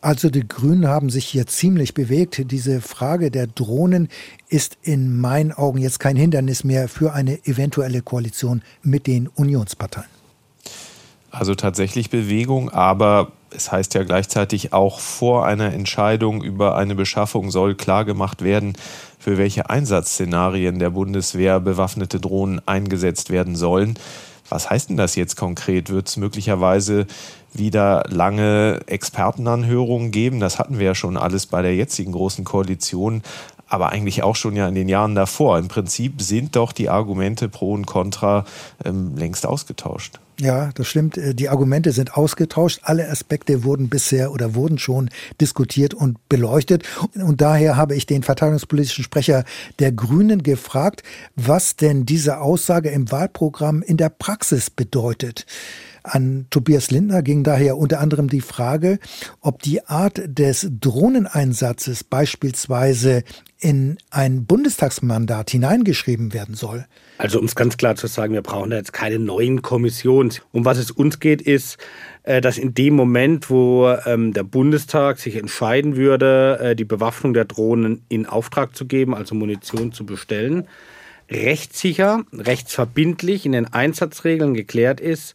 Also die Grünen haben sich hier ziemlich bewegt. Diese Frage der Drohnen ist in meinen Augen jetzt kein Hindernis mehr für eine eventuelle Koalition mit den Unionsparteien. Also tatsächlich Bewegung, aber Es heißt ja gleichzeitig auch vor einer Entscheidung über eine Beschaffung soll klargemacht werden, für welche Einsatzszenarien der Bundeswehr bewaffnete Drohnen eingesetzt werden sollen. Was heißt denn das jetzt konkret? Wird es möglicherweise wieder lange Expertenanhörungen geben? Das hatten wir ja schon alles bei der jetzigen großen Koalition, aber eigentlich auch schon ja in den Jahren davor. Im Prinzip sind doch die Argumente pro und contra ähm, längst ausgetauscht. Ja, das stimmt. Äh, die Argumente sind ausgetauscht. Alle Aspekte wurden bisher oder wurden schon diskutiert und beleuchtet. Und daher habe ich den verteidigungspolitischen Sprecher der Grünen gefragt, was denn diese Aussage im Wahlprogramm in der Praxis bedeutet. An Tobias Lindner ging daher unter anderem die Frage, ob die Art des Drohneneinsatzes beispielsweise in ein Bundestagsmandat hineingeschrieben werden soll. Also um es ganz klar zu sagen, wir brauchen da jetzt keine neuen Kommissionen. Um was es uns geht, ist, äh, dass in dem Moment, wo ähm, der Bundestag sich entscheiden würde, äh, die Bewaffnung der Drohnen in Auftrag zu geben, also Munition zu bestellen, rechtssicher, rechtsverbindlich in den Einsatzregeln geklärt ist,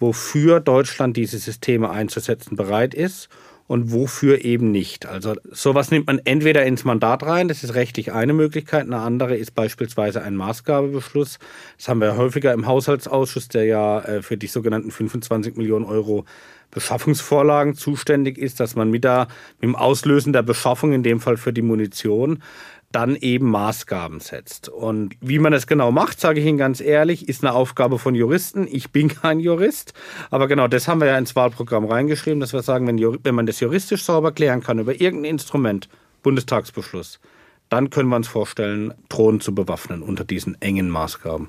wofür Deutschland diese Systeme einzusetzen bereit ist und wofür eben nicht. Also sowas nimmt man entweder ins Mandat rein, das ist rechtlich eine Möglichkeit, eine andere ist beispielsweise ein Maßgabebeschluss. Das haben wir häufiger im Haushaltsausschuss, der ja äh, für die sogenannten 25 Millionen Euro Beschaffungsvorlagen zuständig ist, dass man mit, der, mit dem Auslösen der Beschaffung, in dem Fall für die Munition, dann eben Maßgaben setzt. Und wie man das genau macht, sage ich Ihnen ganz ehrlich, ist eine Aufgabe von Juristen. Ich bin kein Jurist, aber genau das haben wir ja ins Wahlprogramm reingeschrieben, dass wir sagen, wenn, wenn man das juristisch sauber klären kann über irgendein Instrument, Bundestagsbeschluss, dann können wir uns vorstellen, Drohnen zu bewaffnen unter diesen engen Maßgaben.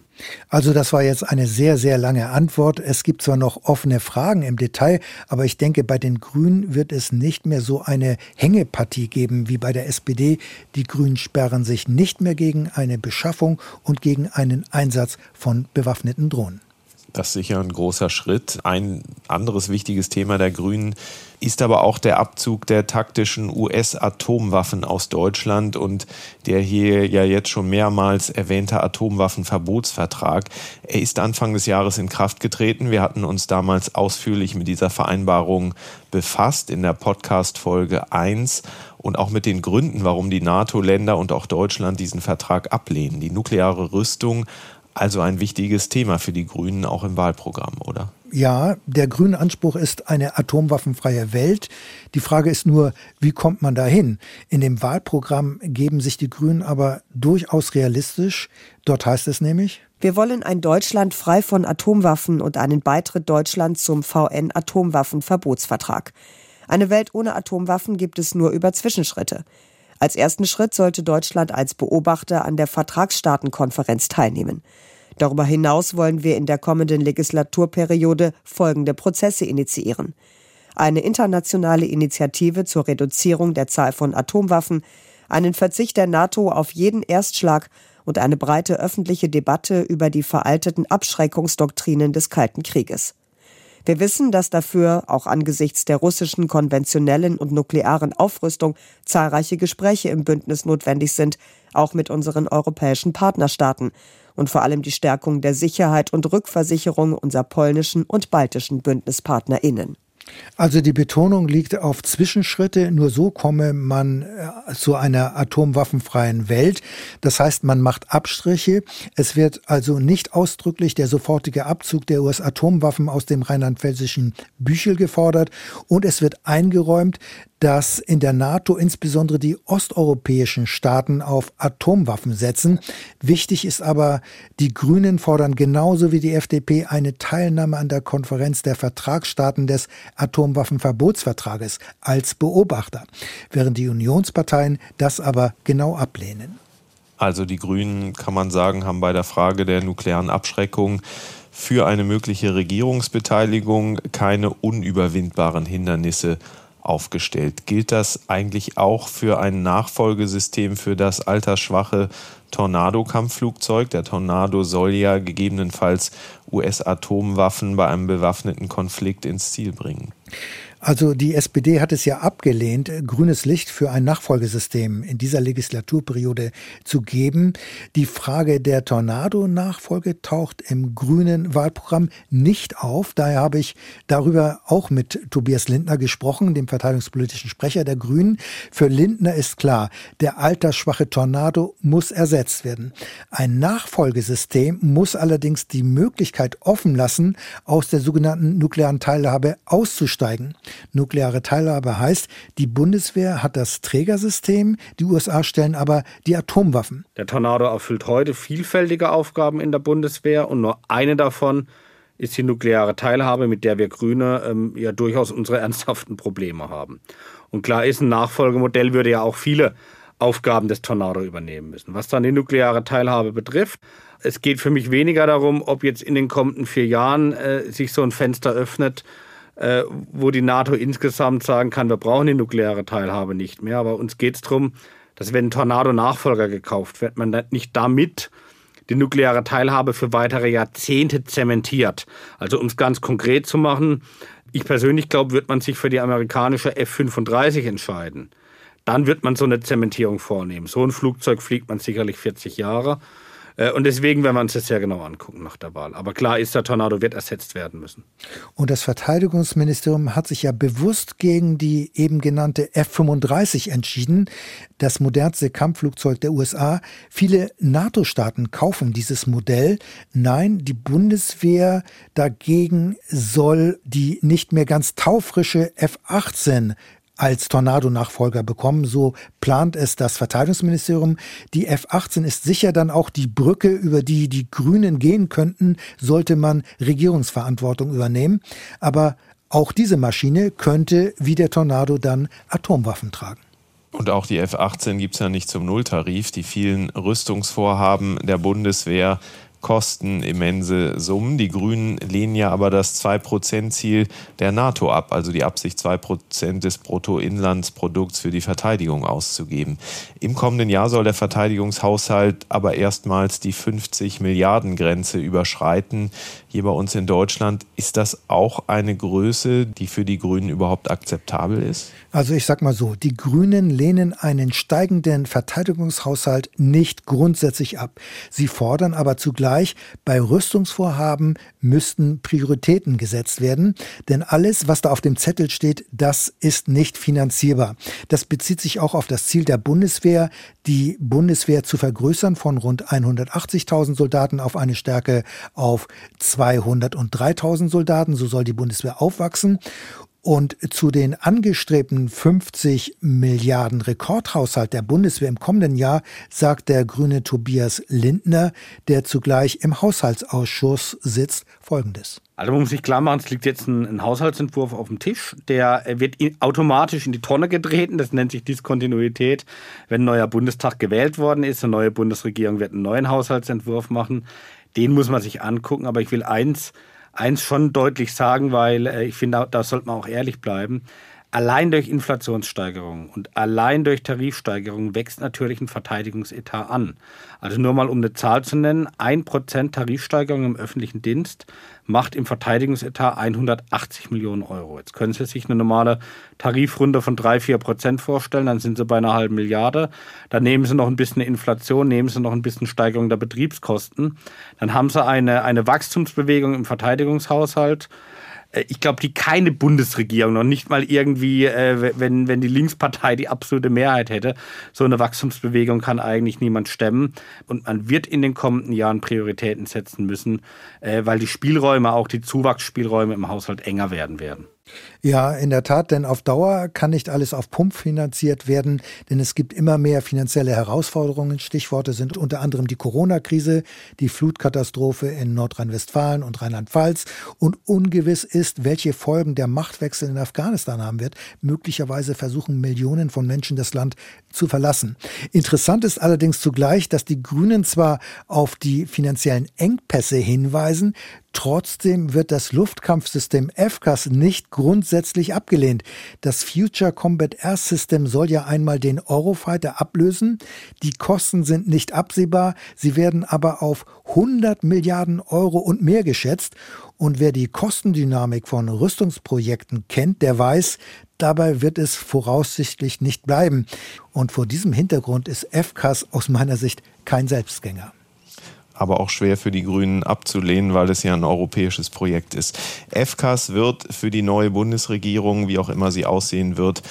Also das war jetzt eine sehr, sehr lange Antwort. Es gibt zwar noch offene Fragen im Detail, aber ich denke, bei den Grünen wird es nicht mehr so eine Hängepartie geben wie bei der SPD. Die Grünen sperren sich nicht mehr gegen eine Beschaffung und gegen einen Einsatz von bewaffneten Drohnen. Das ist sicher ein großer Schritt. Ein anderes wichtiges Thema der Grünen ist aber auch der Abzug der taktischen US-Atomwaffen aus Deutschland und der hier ja jetzt schon mehrmals erwähnte Atomwaffenverbotsvertrag. Er ist Anfang des Jahres in Kraft getreten. Wir hatten uns damals ausführlich mit dieser Vereinbarung befasst in der Podcast-Folge 1 und auch mit den Gründen, warum die NATO-Länder und auch Deutschland diesen Vertrag ablehnen. Die nukleare Rüstung also ein wichtiges Thema für die Grünen auch im Wahlprogramm, oder? Ja, der grüne Anspruch ist eine atomwaffenfreie Welt. Die Frage ist nur, wie kommt man dahin? In dem Wahlprogramm geben sich die Grünen aber durchaus realistisch. Dort heißt es nämlich, wir wollen ein Deutschland frei von Atomwaffen und einen Beitritt Deutschlands zum VN-Atomwaffenverbotsvertrag. Eine Welt ohne Atomwaffen gibt es nur über Zwischenschritte. Als ersten Schritt sollte Deutschland als Beobachter an der Vertragsstaatenkonferenz teilnehmen. Darüber hinaus wollen wir in der kommenden Legislaturperiode folgende Prozesse initiieren. Eine internationale Initiative zur Reduzierung der Zahl von Atomwaffen, einen Verzicht der NATO auf jeden Erstschlag und eine breite öffentliche Debatte über die veralteten Abschreckungsdoktrinen des Kalten Krieges. Wir wissen, dass dafür auch angesichts der russischen konventionellen und nuklearen Aufrüstung zahlreiche Gespräche im Bündnis notwendig sind, auch mit unseren europäischen Partnerstaaten und vor allem die Stärkung der Sicherheit und Rückversicherung unserer polnischen und baltischen Bündnispartnerinnen. Also die Betonung liegt auf Zwischenschritte. Nur so komme man äh, zu einer atomwaffenfreien Welt. Das heißt, man macht Abstriche. Es wird also nicht ausdrücklich der sofortige Abzug der US-Atomwaffen aus dem rheinland-pfälzischen Büchel gefordert. Und es wird eingeräumt, dass in der NATO insbesondere die osteuropäischen Staaten auf Atomwaffen setzen. Wichtig ist aber, die Grünen fordern genauso wie die FDP eine Teilnahme an der Konferenz der Vertragsstaaten des Atomwaffenverbotsvertrages als Beobachter, während die Unionsparteien das aber genau ablehnen. Also die Grünen, kann man sagen, haben bei der Frage der nuklearen Abschreckung für eine mögliche Regierungsbeteiligung keine unüberwindbaren Hindernisse aufgestellt. Gilt das eigentlich auch für ein Nachfolgesystem für das altersschwache Tornado-Kampfflugzeug? Der Tornado soll ja gegebenenfalls US-Atomwaffen bei einem bewaffneten Konflikt ins Ziel bringen. Also die SPD hat es ja abgelehnt, grünes Licht für ein Nachfolgesystem in dieser Legislaturperiode zu geben. Die Frage der Tornado-Nachfolge taucht im grünen Wahlprogramm nicht auf. Daher habe ich darüber auch mit Tobias Lindner gesprochen, dem verteidigungspolitischen Sprecher der Grünen. Für Lindner ist klar, der altersschwache Tornado muss ersetzt werden. Ein Nachfolgesystem muss allerdings die Möglichkeit offen lassen, aus der sogenannten nuklearen Teilhabe auszusteigen. Nukleare Teilhabe heißt, die Bundeswehr hat das Trägersystem, die USA stellen aber die Atomwaffen. Der Tornado erfüllt heute vielfältige Aufgaben in der Bundeswehr und nur eine davon ist die nukleare Teilhabe, mit der wir Grüne ähm, ja durchaus unsere ernsthaften Probleme haben. Und klar ist, ein Nachfolgemodell würde ja auch viele Aufgaben des Tornado übernehmen müssen. Was dann die nukleare Teilhabe betrifft, es geht für mich weniger darum, ob jetzt in den kommenden vier Jahren äh, sich so ein Fenster öffnet, äh, wo die NATO insgesamt sagen kann, wir brauchen die nukleare Teilhabe nicht mehr. Aber uns geht es darum, dass wenn ein Tornado-Nachfolger gekauft wird, man nicht damit die nukleare Teilhabe für weitere Jahrzehnte zementiert. Also um es ganz konkret zu machen, ich persönlich glaube, wird man sich für die amerikanische F-35 entscheiden. Dann wird man so eine Zementierung vornehmen. So ein Flugzeug fliegt man sicherlich 40 Jahre. Äh, und deswegen werden wir uns das sehr genau angucken nach der Wahl. Aber klar ist, der Tornado wird ersetzt werden müssen. Und das Verteidigungsministerium hat sich ja bewusst gegen die eben genannte F-35 entschieden, das modernste Kampfflugzeug der USA. Viele NATO-Staaten kaufen dieses Modell. Nein, die Bundeswehr dagegen soll die nicht mehr ganz taufrische F-18 als Tornado-Nachfolger bekommen. So plant es das Verteidigungsministerium. Die F-18 ist sicher dann auch die Brücke, über die die Grünen gehen könnten, sollte man Regierungsverantwortung übernehmen. Aber auch diese Maschine könnte wie der Tornado dann Atomwaffen tragen. Und auch die F-18 gibt es ja nicht zum Nulltarif. Die vielen Rüstungsvorhaben der Bundeswehr kosten immense Summen. Die Grünen lehnen ja aber das 2-Prozent-Ziel der NATO ab, also die Absicht, 2 Prozent des Bruttoinlandsprodukts für die Verteidigung auszugeben. Im kommenden Jahr soll der Verteidigungshaushalt aber erstmals die 50 Milliarden Grenze überschreiten. Hier bei uns in Deutschland ist das auch eine Größe, die für die Grünen überhaupt akzeptabel ist? Also ich sag mal so, die Grünen lehnen einen steigenden Verteidigungshaushalt nicht grundsätzlich ab. Sie fordern aber zugleich, bei Rüstungsvorhaben müssten Prioritäten gesetzt werden, denn alles, was da auf dem Zettel steht, das ist nicht finanzierbar. Das bezieht sich auch auf das Ziel der Bundeswehr, die Bundeswehr zu vergrößern von rund 180.000 Soldaten auf eine Stärke auf 203.000 Soldaten. So soll die Bundeswehr aufwachsen. Und zu den angestrebten 50 Milliarden Rekordhaushalt der Bundeswehr im kommenden Jahr sagt der grüne Tobias Lindner, der zugleich im Haushaltsausschuss sitzt, Folgendes. Also man muss sich klar machen, es liegt jetzt ein, ein Haushaltsentwurf auf dem Tisch, der wird automatisch in die Tonne getreten, das nennt sich Diskontinuität. Wenn ein neuer Bundestag gewählt worden ist, eine neue Bundesregierung wird einen neuen Haushaltsentwurf machen, den muss man sich angucken, aber ich will eins eins schon deutlich sagen, weil äh, ich finde, da, da sollte man auch ehrlich bleiben. Allein durch Inflationssteigerung und allein durch Tarifsteigerung wächst natürlich ein Verteidigungsetat an. Also nur mal um eine Zahl zu nennen, ein Prozent Tarifsteigerung im öffentlichen Dienst macht im Verteidigungsetat 180 Millionen Euro. Jetzt können Sie sich eine normale Tarifrunde von drei, vier Prozent vorstellen, dann sind Sie bei einer halben Milliarde. Dann nehmen Sie noch ein bisschen Inflation, nehmen Sie noch ein bisschen Steigerung der Betriebskosten. Dann haben Sie eine, eine Wachstumsbewegung im Verteidigungshaushalt ich glaube, die keine Bundesregierung, noch nicht mal irgendwie, äh, wenn, wenn die Linkspartei die absolute Mehrheit hätte, so eine Wachstumsbewegung kann eigentlich niemand stemmen. Und man wird in den kommenden Jahren Prioritäten setzen müssen, äh, weil die Spielräume, auch die Zuwachsspielräume im Haushalt enger werden werden. Ja, in der Tat, denn auf Dauer kann nicht alles auf Pump finanziert werden, denn es gibt immer mehr finanzielle Herausforderungen. Stichworte sind unter anderem die Corona-Krise, die Flutkatastrophe in Nordrhein-Westfalen und Rheinland-Pfalz und ungewiss ist, welche Folgen der Machtwechsel in Afghanistan haben wird. Möglicherweise versuchen Millionen von Menschen das Land zu verlassen. Interessant ist allerdings zugleich, dass die Grünen zwar auf die finanziellen Engpässe hinweisen, Trotzdem wird das Luftkampfsystem FCAS nicht grundsätzlich abgelehnt. Das Future Combat Air System soll ja einmal den Eurofighter ablösen. Die Kosten sind nicht absehbar, sie werden aber auf 100 Milliarden Euro und mehr geschätzt. Und wer die Kostendynamik von Rüstungsprojekten kennt, der weiß, dabei wird es voraussichtlich nicht bleiben. Und vor diesem Hintergrund ist FCAS aus meiner Sicht kein Selbstgänger aber auch schwer für die Grünen abzulehnen, weil es ja ein europäisches Projekt ist. FCAS wird für die neue Bundesregierung, wie auch immer sie aussehen wird,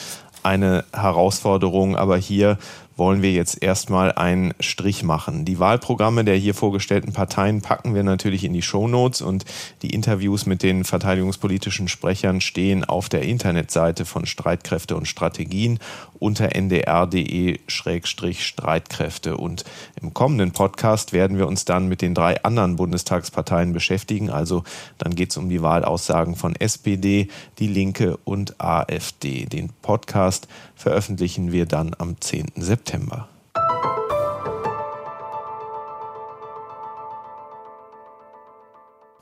eine Herausforderung, aber hier wollen wir jetzt erstmal einen Strich machen. Die Wahlprogramme der hier vorgestellten Parteien packen wir natürlich in die Shownotes und die Interviews mit den verteidigungspolitischen Sprechern stehen auf der Internetseite von Streitkräfte und Strategien unter ndr.de-streitkräfte. Und im kommenden Podcast werden wir uns dann mit den drei anderen Bundestagsparteien beschäftigen. Also dann geht es um die Wahlaussagen von SPD, die Linke und AfD. Den Podcast veröffentlichen wir dann am 10. September.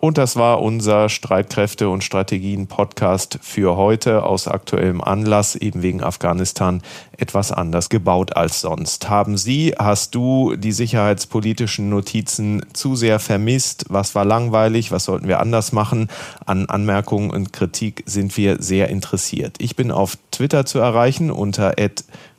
Und das war unser Streitkräfte und Strategien Podcast für heute aus aktuellem Anlass, eben wegen Afghanistan etwas anders gebaut als sonst. Haben Sie, hast du die sicherheitspolitischen Notizen zu sehr vermisst? Was war langweilig? Was sollten wir anders machen? An Anmerkungen und Kritik sind wir sehr interessiert. Ich bin auf Twitter zu erreichen unter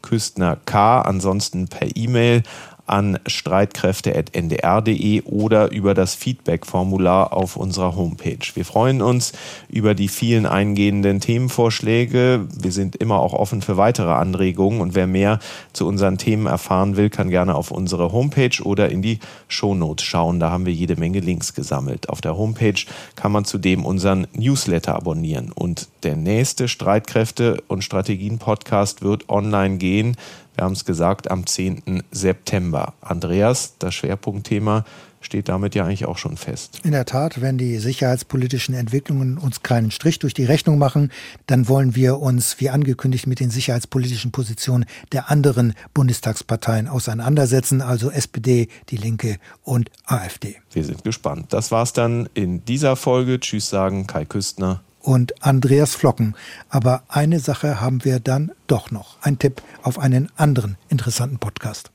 Küstner K, ansonsten per E-Mail an streitkräfte.ndr.de oder über das Feedback-Formular auf unserer Homepage. Wir freuen uns über die vielen eingehenden Themenvorschläge. Wir sind immer auch offen für weitere Anregungen und wer mehr zu unseren Themen erfahren will, kann gerne auf unsere Homepage oder in die Shownotes schauen. Da haben wir jede Menge Links gesammelt. Auf der Homepage kann man zudem unseren Newsletter abonnieren und der nächste Streitkräfte und Strategien Podcast wird online gehen wir haben es gesagt, am 10. September. Andreas, das Schwerpunktthema steht damit ja eigentlich auch schon fest. In der Tat, wenn die sicherheitspolitischen Entwicklungen uns keinen Strich durch die Rechnung machen, dann wollen wir uns, wie angekündigt, mit den sicherheitspolitischen Positionen der anderen Bundestagsparteien auseinandersetzen, also SPD, die Linke und AfD. Wir sind gespannt. Das war's dann in dieser Folge. Tschüss sagen Kai Küstner und Andreas Flocken. Aber eine Sache haben wir dann doch noch. Ein Tipp auf einen anderen interessanten Podcast.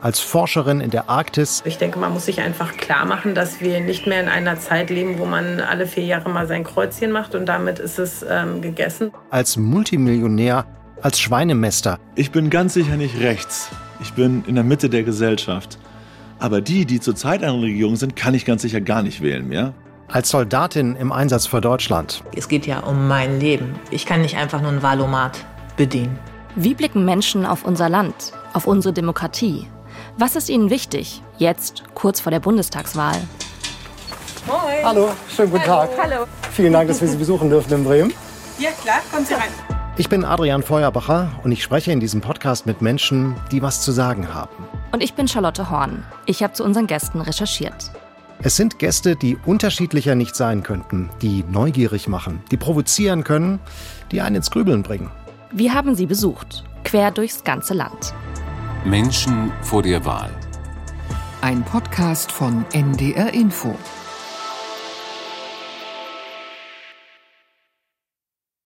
Als Forscherin in der Arktis. Ich denke, man muss sich einfach klar machen, dass wir nicht mehr in einer Zeit leben, wo man alle vier Jahre mal sein Kreuzchen macht und damit ist es ähm, gegessen. Als Multimillionär, als Schweinemester. Ich bin ganz sicher nicht rechts. Ich bin in der Mitte der Gesellschaft. Aber die, die zurzeit an der Regierung sind, kann ich ganz sicher gar nicht wählen, ja? Als Soldatin im Einsatz für Deutschland. Es geht ja um mein Leben. Ich kann nicht einfach nur ein Valomat bedienen. Wie blicken Menschen auf unser Land, auf unsere Demokratie? Was ist ihnen wichtig, jetzt kurz vor der Bundestagswahl? Moin. Hallo, schönen guten Hallo. Tag. Hallo. Vielen Dank, dass wir Sie besuchen dürfen in Bremen. Ja, klar, kommen Sie rein. Ich bin Adrian Feuerbacher und ich spreche in diesem Podcast mit Menschen, die was zu sagen haben. Und ich bin Charlotte Horn. Ich habe zu unseren Gästen recherchiert. Es sind Gäste, die unterschiedlicher nicht sein könnten, die neugierig machen, die provozieren können, die einen ins Grübeln bringen. Wir haben sie besucht, quer durchs ganze Land. Menschen vor der Wahl. Ein Podcast von NDR Info.